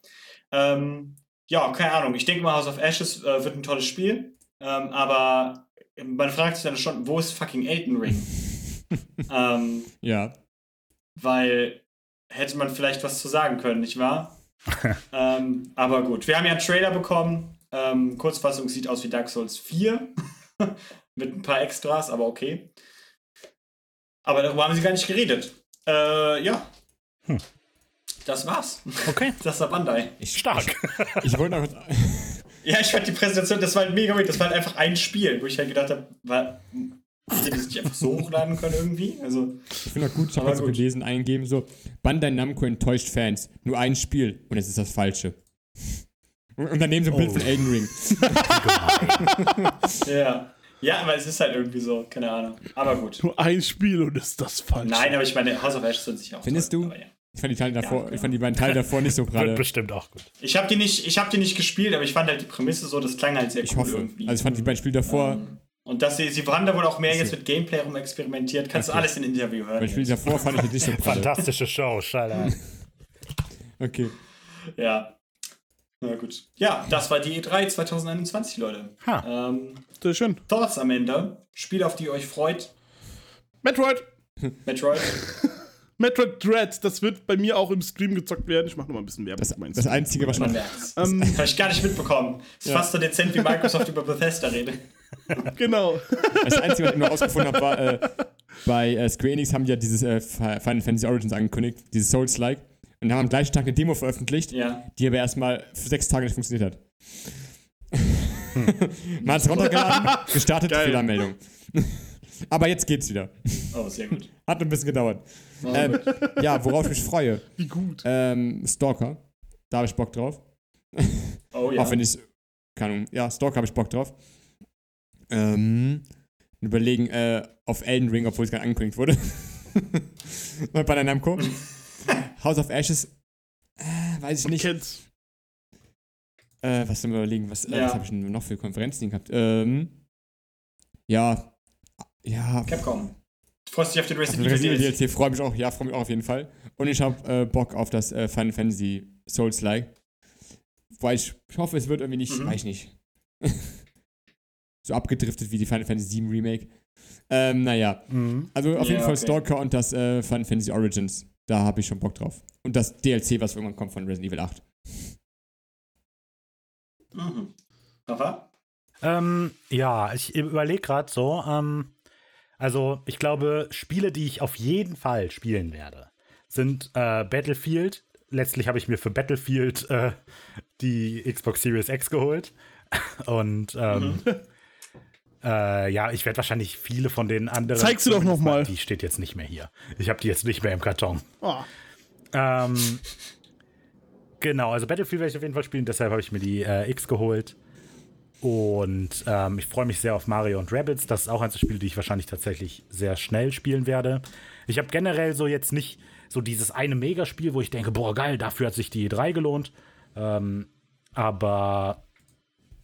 Ähm, ja, keine Ahnung. Ich denke mal, House of Ashes äh, wird ein tolles Spiel. Ähm, aber man fragt sich dann schon, wo ist fucking Elden Ring? ähm, Ja. weil hätte man vielleicht was zu sagen können, nicht wahr? ähm, aber gut, wir haben ja einen Trailer bekommen. Ähm, Kurzfassung sieht aus wie Dark Souls 4. Mit ein paar Extras, aber okay. Aber darüber haben sie gar nicht geredet. Äh, ja. Hm. Das war's. Okay. Das war Bandai. Ich, Stark. Ich, ich wollte noch. Ja, ich fand die Präsentation, das war halt mega weird. Das war halt einfach ein Spiel, wo ich halt gedacht habe, war, hätte das nicht einfach so hochladen können irgendwie? Also, Ich finde auch gut, ich habe so gelesen, eingeben so, Bandai Namco enttäuscht Fans. Nur ein Spiel und es ist das Falsche. Und und daneben so ein Bild Oh. von Elden Ring. ja. Ja, aber es ist halt irgendwie so, keine Ahnung. Aber gut. Nur ein Spiel und ist das falsch. Nein, aber ich meine, House of Ashes sind sicher auch Findest toll, du? aber ja. Ich fand die Teile davor, genau. ich fand die beiden Teile davor nicht so Wird gerade. bestimmt auch gut. Ich habe die, nicht- ich hab die nicht gespielt, aber ich fand halt die Prämisse so, das klang halt sehr Ich cool hoffe. irgendwie. Also ich fand die beiden Spiele davor, Ähm, und dass sie, sie haben da wohl auch mehr jetzt mit Gameplay rum experimentiert. Kannst Okay. du alles in Interview hören. beide Spiele jetzt. davor fand ich jetzt nicht so pralle. Fantastische Show, schall an. Okay. Ja. Na gut. Ja, das war die E3 2021, Leute. Ha. Ähm, Sehr schön. Thoughts am Ende. Spiel, auf die ihr euch freut. Metroid. Metroid. Metroid Dread, das wird bei mir auch im Stream gezockt werden. Ich mache noch mal ein bisschen Werbung. Das, das. Einzige, was Man noch. merkt's. Ähm, Habe ich gar nicht mitbekommen. Ist Ja. fast so dezent wie Microsoft über Bethesda redet. genau. Das Einzige, was ich noch rausgefunden habe, war, äh, bei äh, Square Enix haben die ja dieses äh, Final Fantasy Origins angekündigt, dieses Souls-like. Und haben am gleichen Tag eine Demo veröffentlicht, Ja. die aber erstmal für sechs Tage nicht funktioniert hat. Man hat es runtergeladen, gestartet, Geil. Fehlermeldung. aber jetzt geht's wieder. Oh, sehr gut. Hat ein bisschen gedauert. Oh, Ähm, ja, worauf ich mich freue. Wie gut. Ähm, Stalker. Da habe ich Bock drauf. oh ja. Auch wenn ich keine Ahnung, ja, Stalker habe ich Bock drauf. Ähm, überlegen, äh, auf Elden Ring, obwohl es gerade angekündigt wurde. Bei Bandai Namco. House of Ashes, äh, weiß ich nicht. Kennt's. Äh, was soll man überlegen, was, äh, Ja. was habe ich denn noch für Konferenzen gehabt? Ähm, ja, ja, Capcom. Du freust dich auf den auf den Resident Evil DLC. DLC freue mich auch, ja, freue mich auch auf jeden Fall. Und ich habe äh, Bock auf das äh, Final Fantasy Souls-like. Weil ich, ich hoffe, es wird irgendwie nicht, Mhm. weiß ich nicht, so abgedriftet wie die Final Fantasy 7 Remake. Ähm, naja, Mhm. also auf Ja, jeden Fall okay. Stalker und das äh, Final Fantasy Origins. Da habe ich schon Bock drauf. Und das DLC, was irgendwann kommt von Resident Evil 8. Mhm. Ähm, ja, ich überlege gerade so. Ähm, also, ich glaube, Spiele, die ich auf jeden Fall spielen werde, sind äh, Battlefield. Letztlich habe ich mir für Battlefield äh, die Xbox Series X geholt. Und ähm, äh, ja, ich werde wahrscheinlich viele von den anderen. Zeig sie doch noch mal. Die steht jetzt nicht mehr hier. Ich habe die jetzt nicht mehr im Karton. Oh. Ähm, genau, also Battlefield werde ich auf jeden Fall spielen, deshalb habe ich mir die äh, X geholt. Und ähm, ich freue mich sehr auf Mario und Rabbids. Das ist auch eins der Spiele, die ich wahrscheinlich tatsächlich sehr schnell spielen werde. Ich habe generell so jetzt nicht so dieses eine Megaspiel, wo ich denke, boah, geil, dafür hat sich die E3 gelohnt. Ähm, aber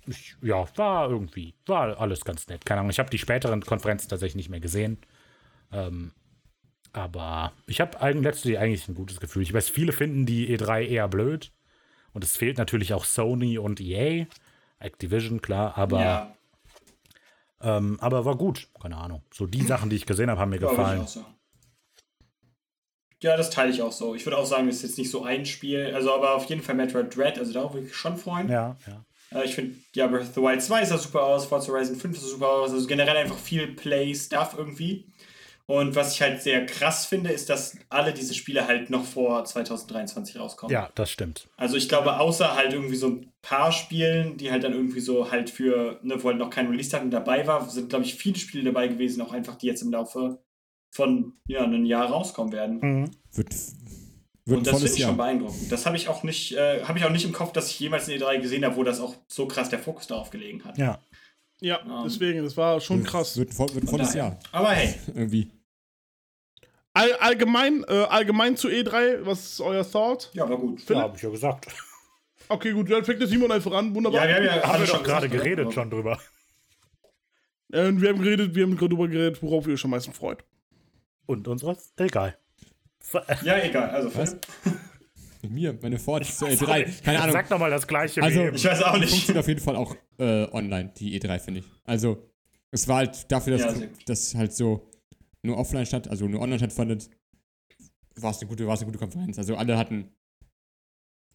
ich, ja, war irgendwie, war alles ganz nett. Keine Ahnung, ich habe die späteren Konferenzen tatsächlich nicht mehr gesehen. Ähm, aber ich habe letztlich eigentlich ein gutes Gefühl. Ich weiß, viele finden die E3 eher blöd. Und es fehlt natürlich auch Sony und EA. Activision, klar, aber, ja. ähm, aber war gut. Keine Ahnung. So die Sachen, die ich gesehen habe, haben mir gefallen. Ja, das teile ich auch so. Ich würde auch sagen, es ist jetzt nicht so ein Spiel, also aber auf jeden Fall Metroid Dread, also darauf würde ich schon freuen. Ja, ja. Äh, ich finde, ja, Breath of the Wild 2 sah super aus, Forza Horizon 5 sah super aus, also generell einfach viel Play-Stuff irgendwie. Und was ich halt sehr krass finde, ist, dass alle diese Spiele halt noch vor 2023 rauskommen. Ja, das stimmt. Also ich glaube, außer halt irgendwie so ein paar Spielen, die halt dann irgendwie so halt für, ne, wo halt noch kein Release-Datum dabei war, sind, glaube ich, viele Spiele dabei gewesen, auch einfach, die jetzt im Laufe von ja, einem Jahr rauskommen werden. Mhm. Wird, wird Und das finde ich Jahr. schon beeindruckend. Das habe ich auch nicht, äh, habe ich auch nicht im Kopf, dass ich jemals eine E3 gesehen habe, wo das auch so krass der Fokus darauf gelegen hat. Ja. Ja, Ähm, deswegen, das war schon krass. Wird, ein volles. Jahr. Aber hey, Irgendwie. All, allgemein, äh, allgemein zu E3, was ist euer Thought? ja, war gut. Philipp? Ja, hab ich ja gesagt. Okay, gut, dann fängt der Simon einfach an. Wunderbar. Ja, wir haben ja Haben wir doch schon gerade gesagt, geredet oder? schon drüber. Äh, und wir haben geredet, wir haben gerade drüber geredet, worauf ihr euch am meisten freut. Und unseres? Egal. Ja, egal. Also, Was? Philipp. Mit mir, meine Ford Sorry. E3. Keine Ahnung. Sag nochmal das gleiche Also- wie eben. ich weiß auch nicht. Funktioniert auf jeden Fall auch äh, online, die E3, finde ich. Also, es war halt dafür, dass Ja, das halt so nur offline statt, also nur online stattfindet, war es eine gute, war es eine gute Konferenz. Also alle hatten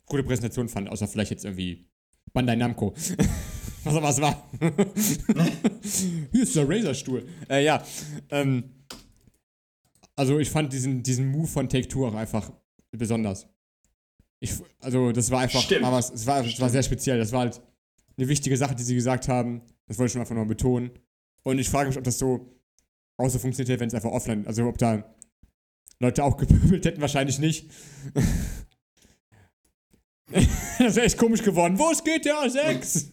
gute Präsentationen fand, außer vielleicht jetzt irgendwie Bandai Namco. Was auch was war. Hier ist der Razer-Stuhl. Äh, ja. Ähm, also ich fand diesen, diesen Move von Take-Two auch einfach besonders. Ich, also das war einfach, Stimmt. aber es, es, war, es war sehr speziell. Das war halt eine wichtige Sache, die sie gesagt haben. Das wollte ich schon einfach nochmal betonen. Und ich frage mich, ob das so auch so funktioniert hätte, wenn es einfach offline, also ob da Leute auch gepöbelt hätten, wahrscheinlich nicht. das wäre echt komisch geworden. Wo ist GTA 6?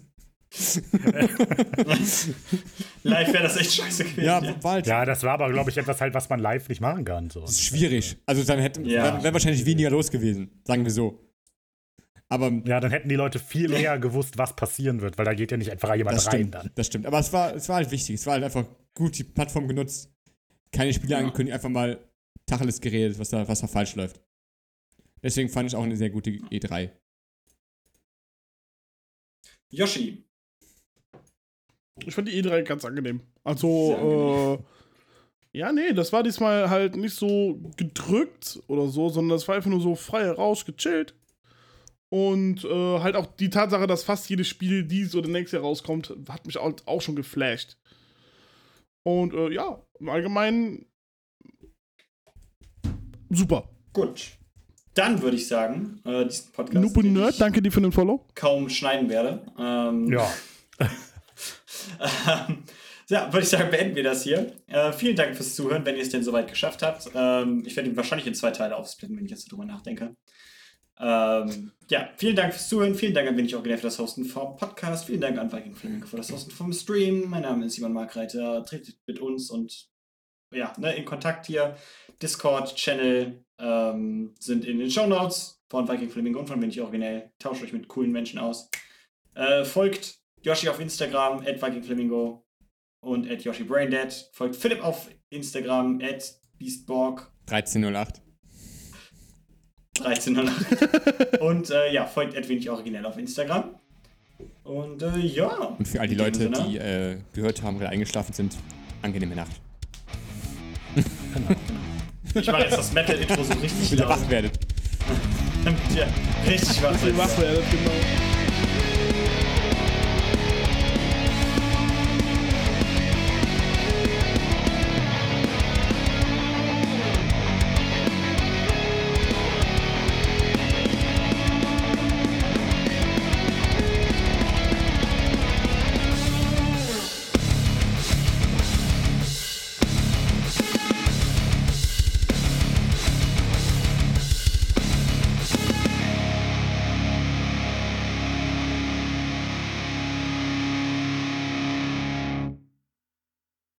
Live wäre das echt scheiße gewesen. Ja, halt Ja, das war aber, glaube ich, etwas halt, was man live nicht machen kann. So. das ist schwierig. Also dann hätte Ja. wäre wär wahrscheinlich weniger los gewesen, sagen wir so. Aber Ja, dann hätten die Leute viel eher gewusst, was passieren wird, weil da geht ja nicht einfach jemand das rein stimmt, dann. das stimmt. Aber es war, es war halt wichtig. Es war halt einfach gut die Plattform genutzt. Keine Spiele Ja. angekündigt, einfach mal Tacheles geredet, was da, was da falsch läuft. Deswegen fand ich auch eine sehr gute E E3. Yoshi. Ich fand die E3 ganz angenehm. Also, äh, ja, nee, das war diesmal halt nicht so gedrückt oder so, sondern das war einfach nur so frei heraus, gechillt. Und äh, halt auch die Tatsache, dass fast jedes Spiel dieses oder nächstes Jahr rauskommt, hat mich auch, auch schon geflasht. Und äh, ja, im Allgemeinen super. Gut. Dann würde ich sagen, äh, diesen Podcast Noob Nerd, ich danke dir für den Follow. kaum schneiden werde. Ähm, Ja. Ähm, ja, würde ich sagen, beenden wir das hier. Äh, vielen Dank fürs Zuhören, wenn ihr es denn soweit geschafft habt. Ähm, ich werde ihn wahrscheinlich in zwei Teile aufsplitten, wenn ich jetzt drüber nachdenke. Ähm, ja, vielen Dank fürs Zuhören. Vielen Dank an Wenig Originell für das Hosten vom Podcast. Vielen Dank an Viking Flamingo für das Hosten vom Stream. Mein Name ist Simon Markreiter. Tretet mit uns und ja, ne, in Kontakt hier. Discord-Channel ähm, sind in den Show Notes von Viking Flamingo und von Wenig Originell. Tauscht euch mit coolen Menschen aus. Äh, folgt Yoshi auf Instagram, at VikingFlamingo und at YoshiBrainDead. Folgt Philipp auf Instagram, at BeastBorg 1308. 1308. und äh, ja, folgt at wenig originell auf Instagram. Und äh, ja. Und für all die Leute, Sinne. die äh, gehört haben oder eingeschlafen sind, angenehme Nacht. Ich mache jetzt das Metal-Intro so richtig Wieder laut. wach werdet. Damit ihr richtig. Wach werdet, genau.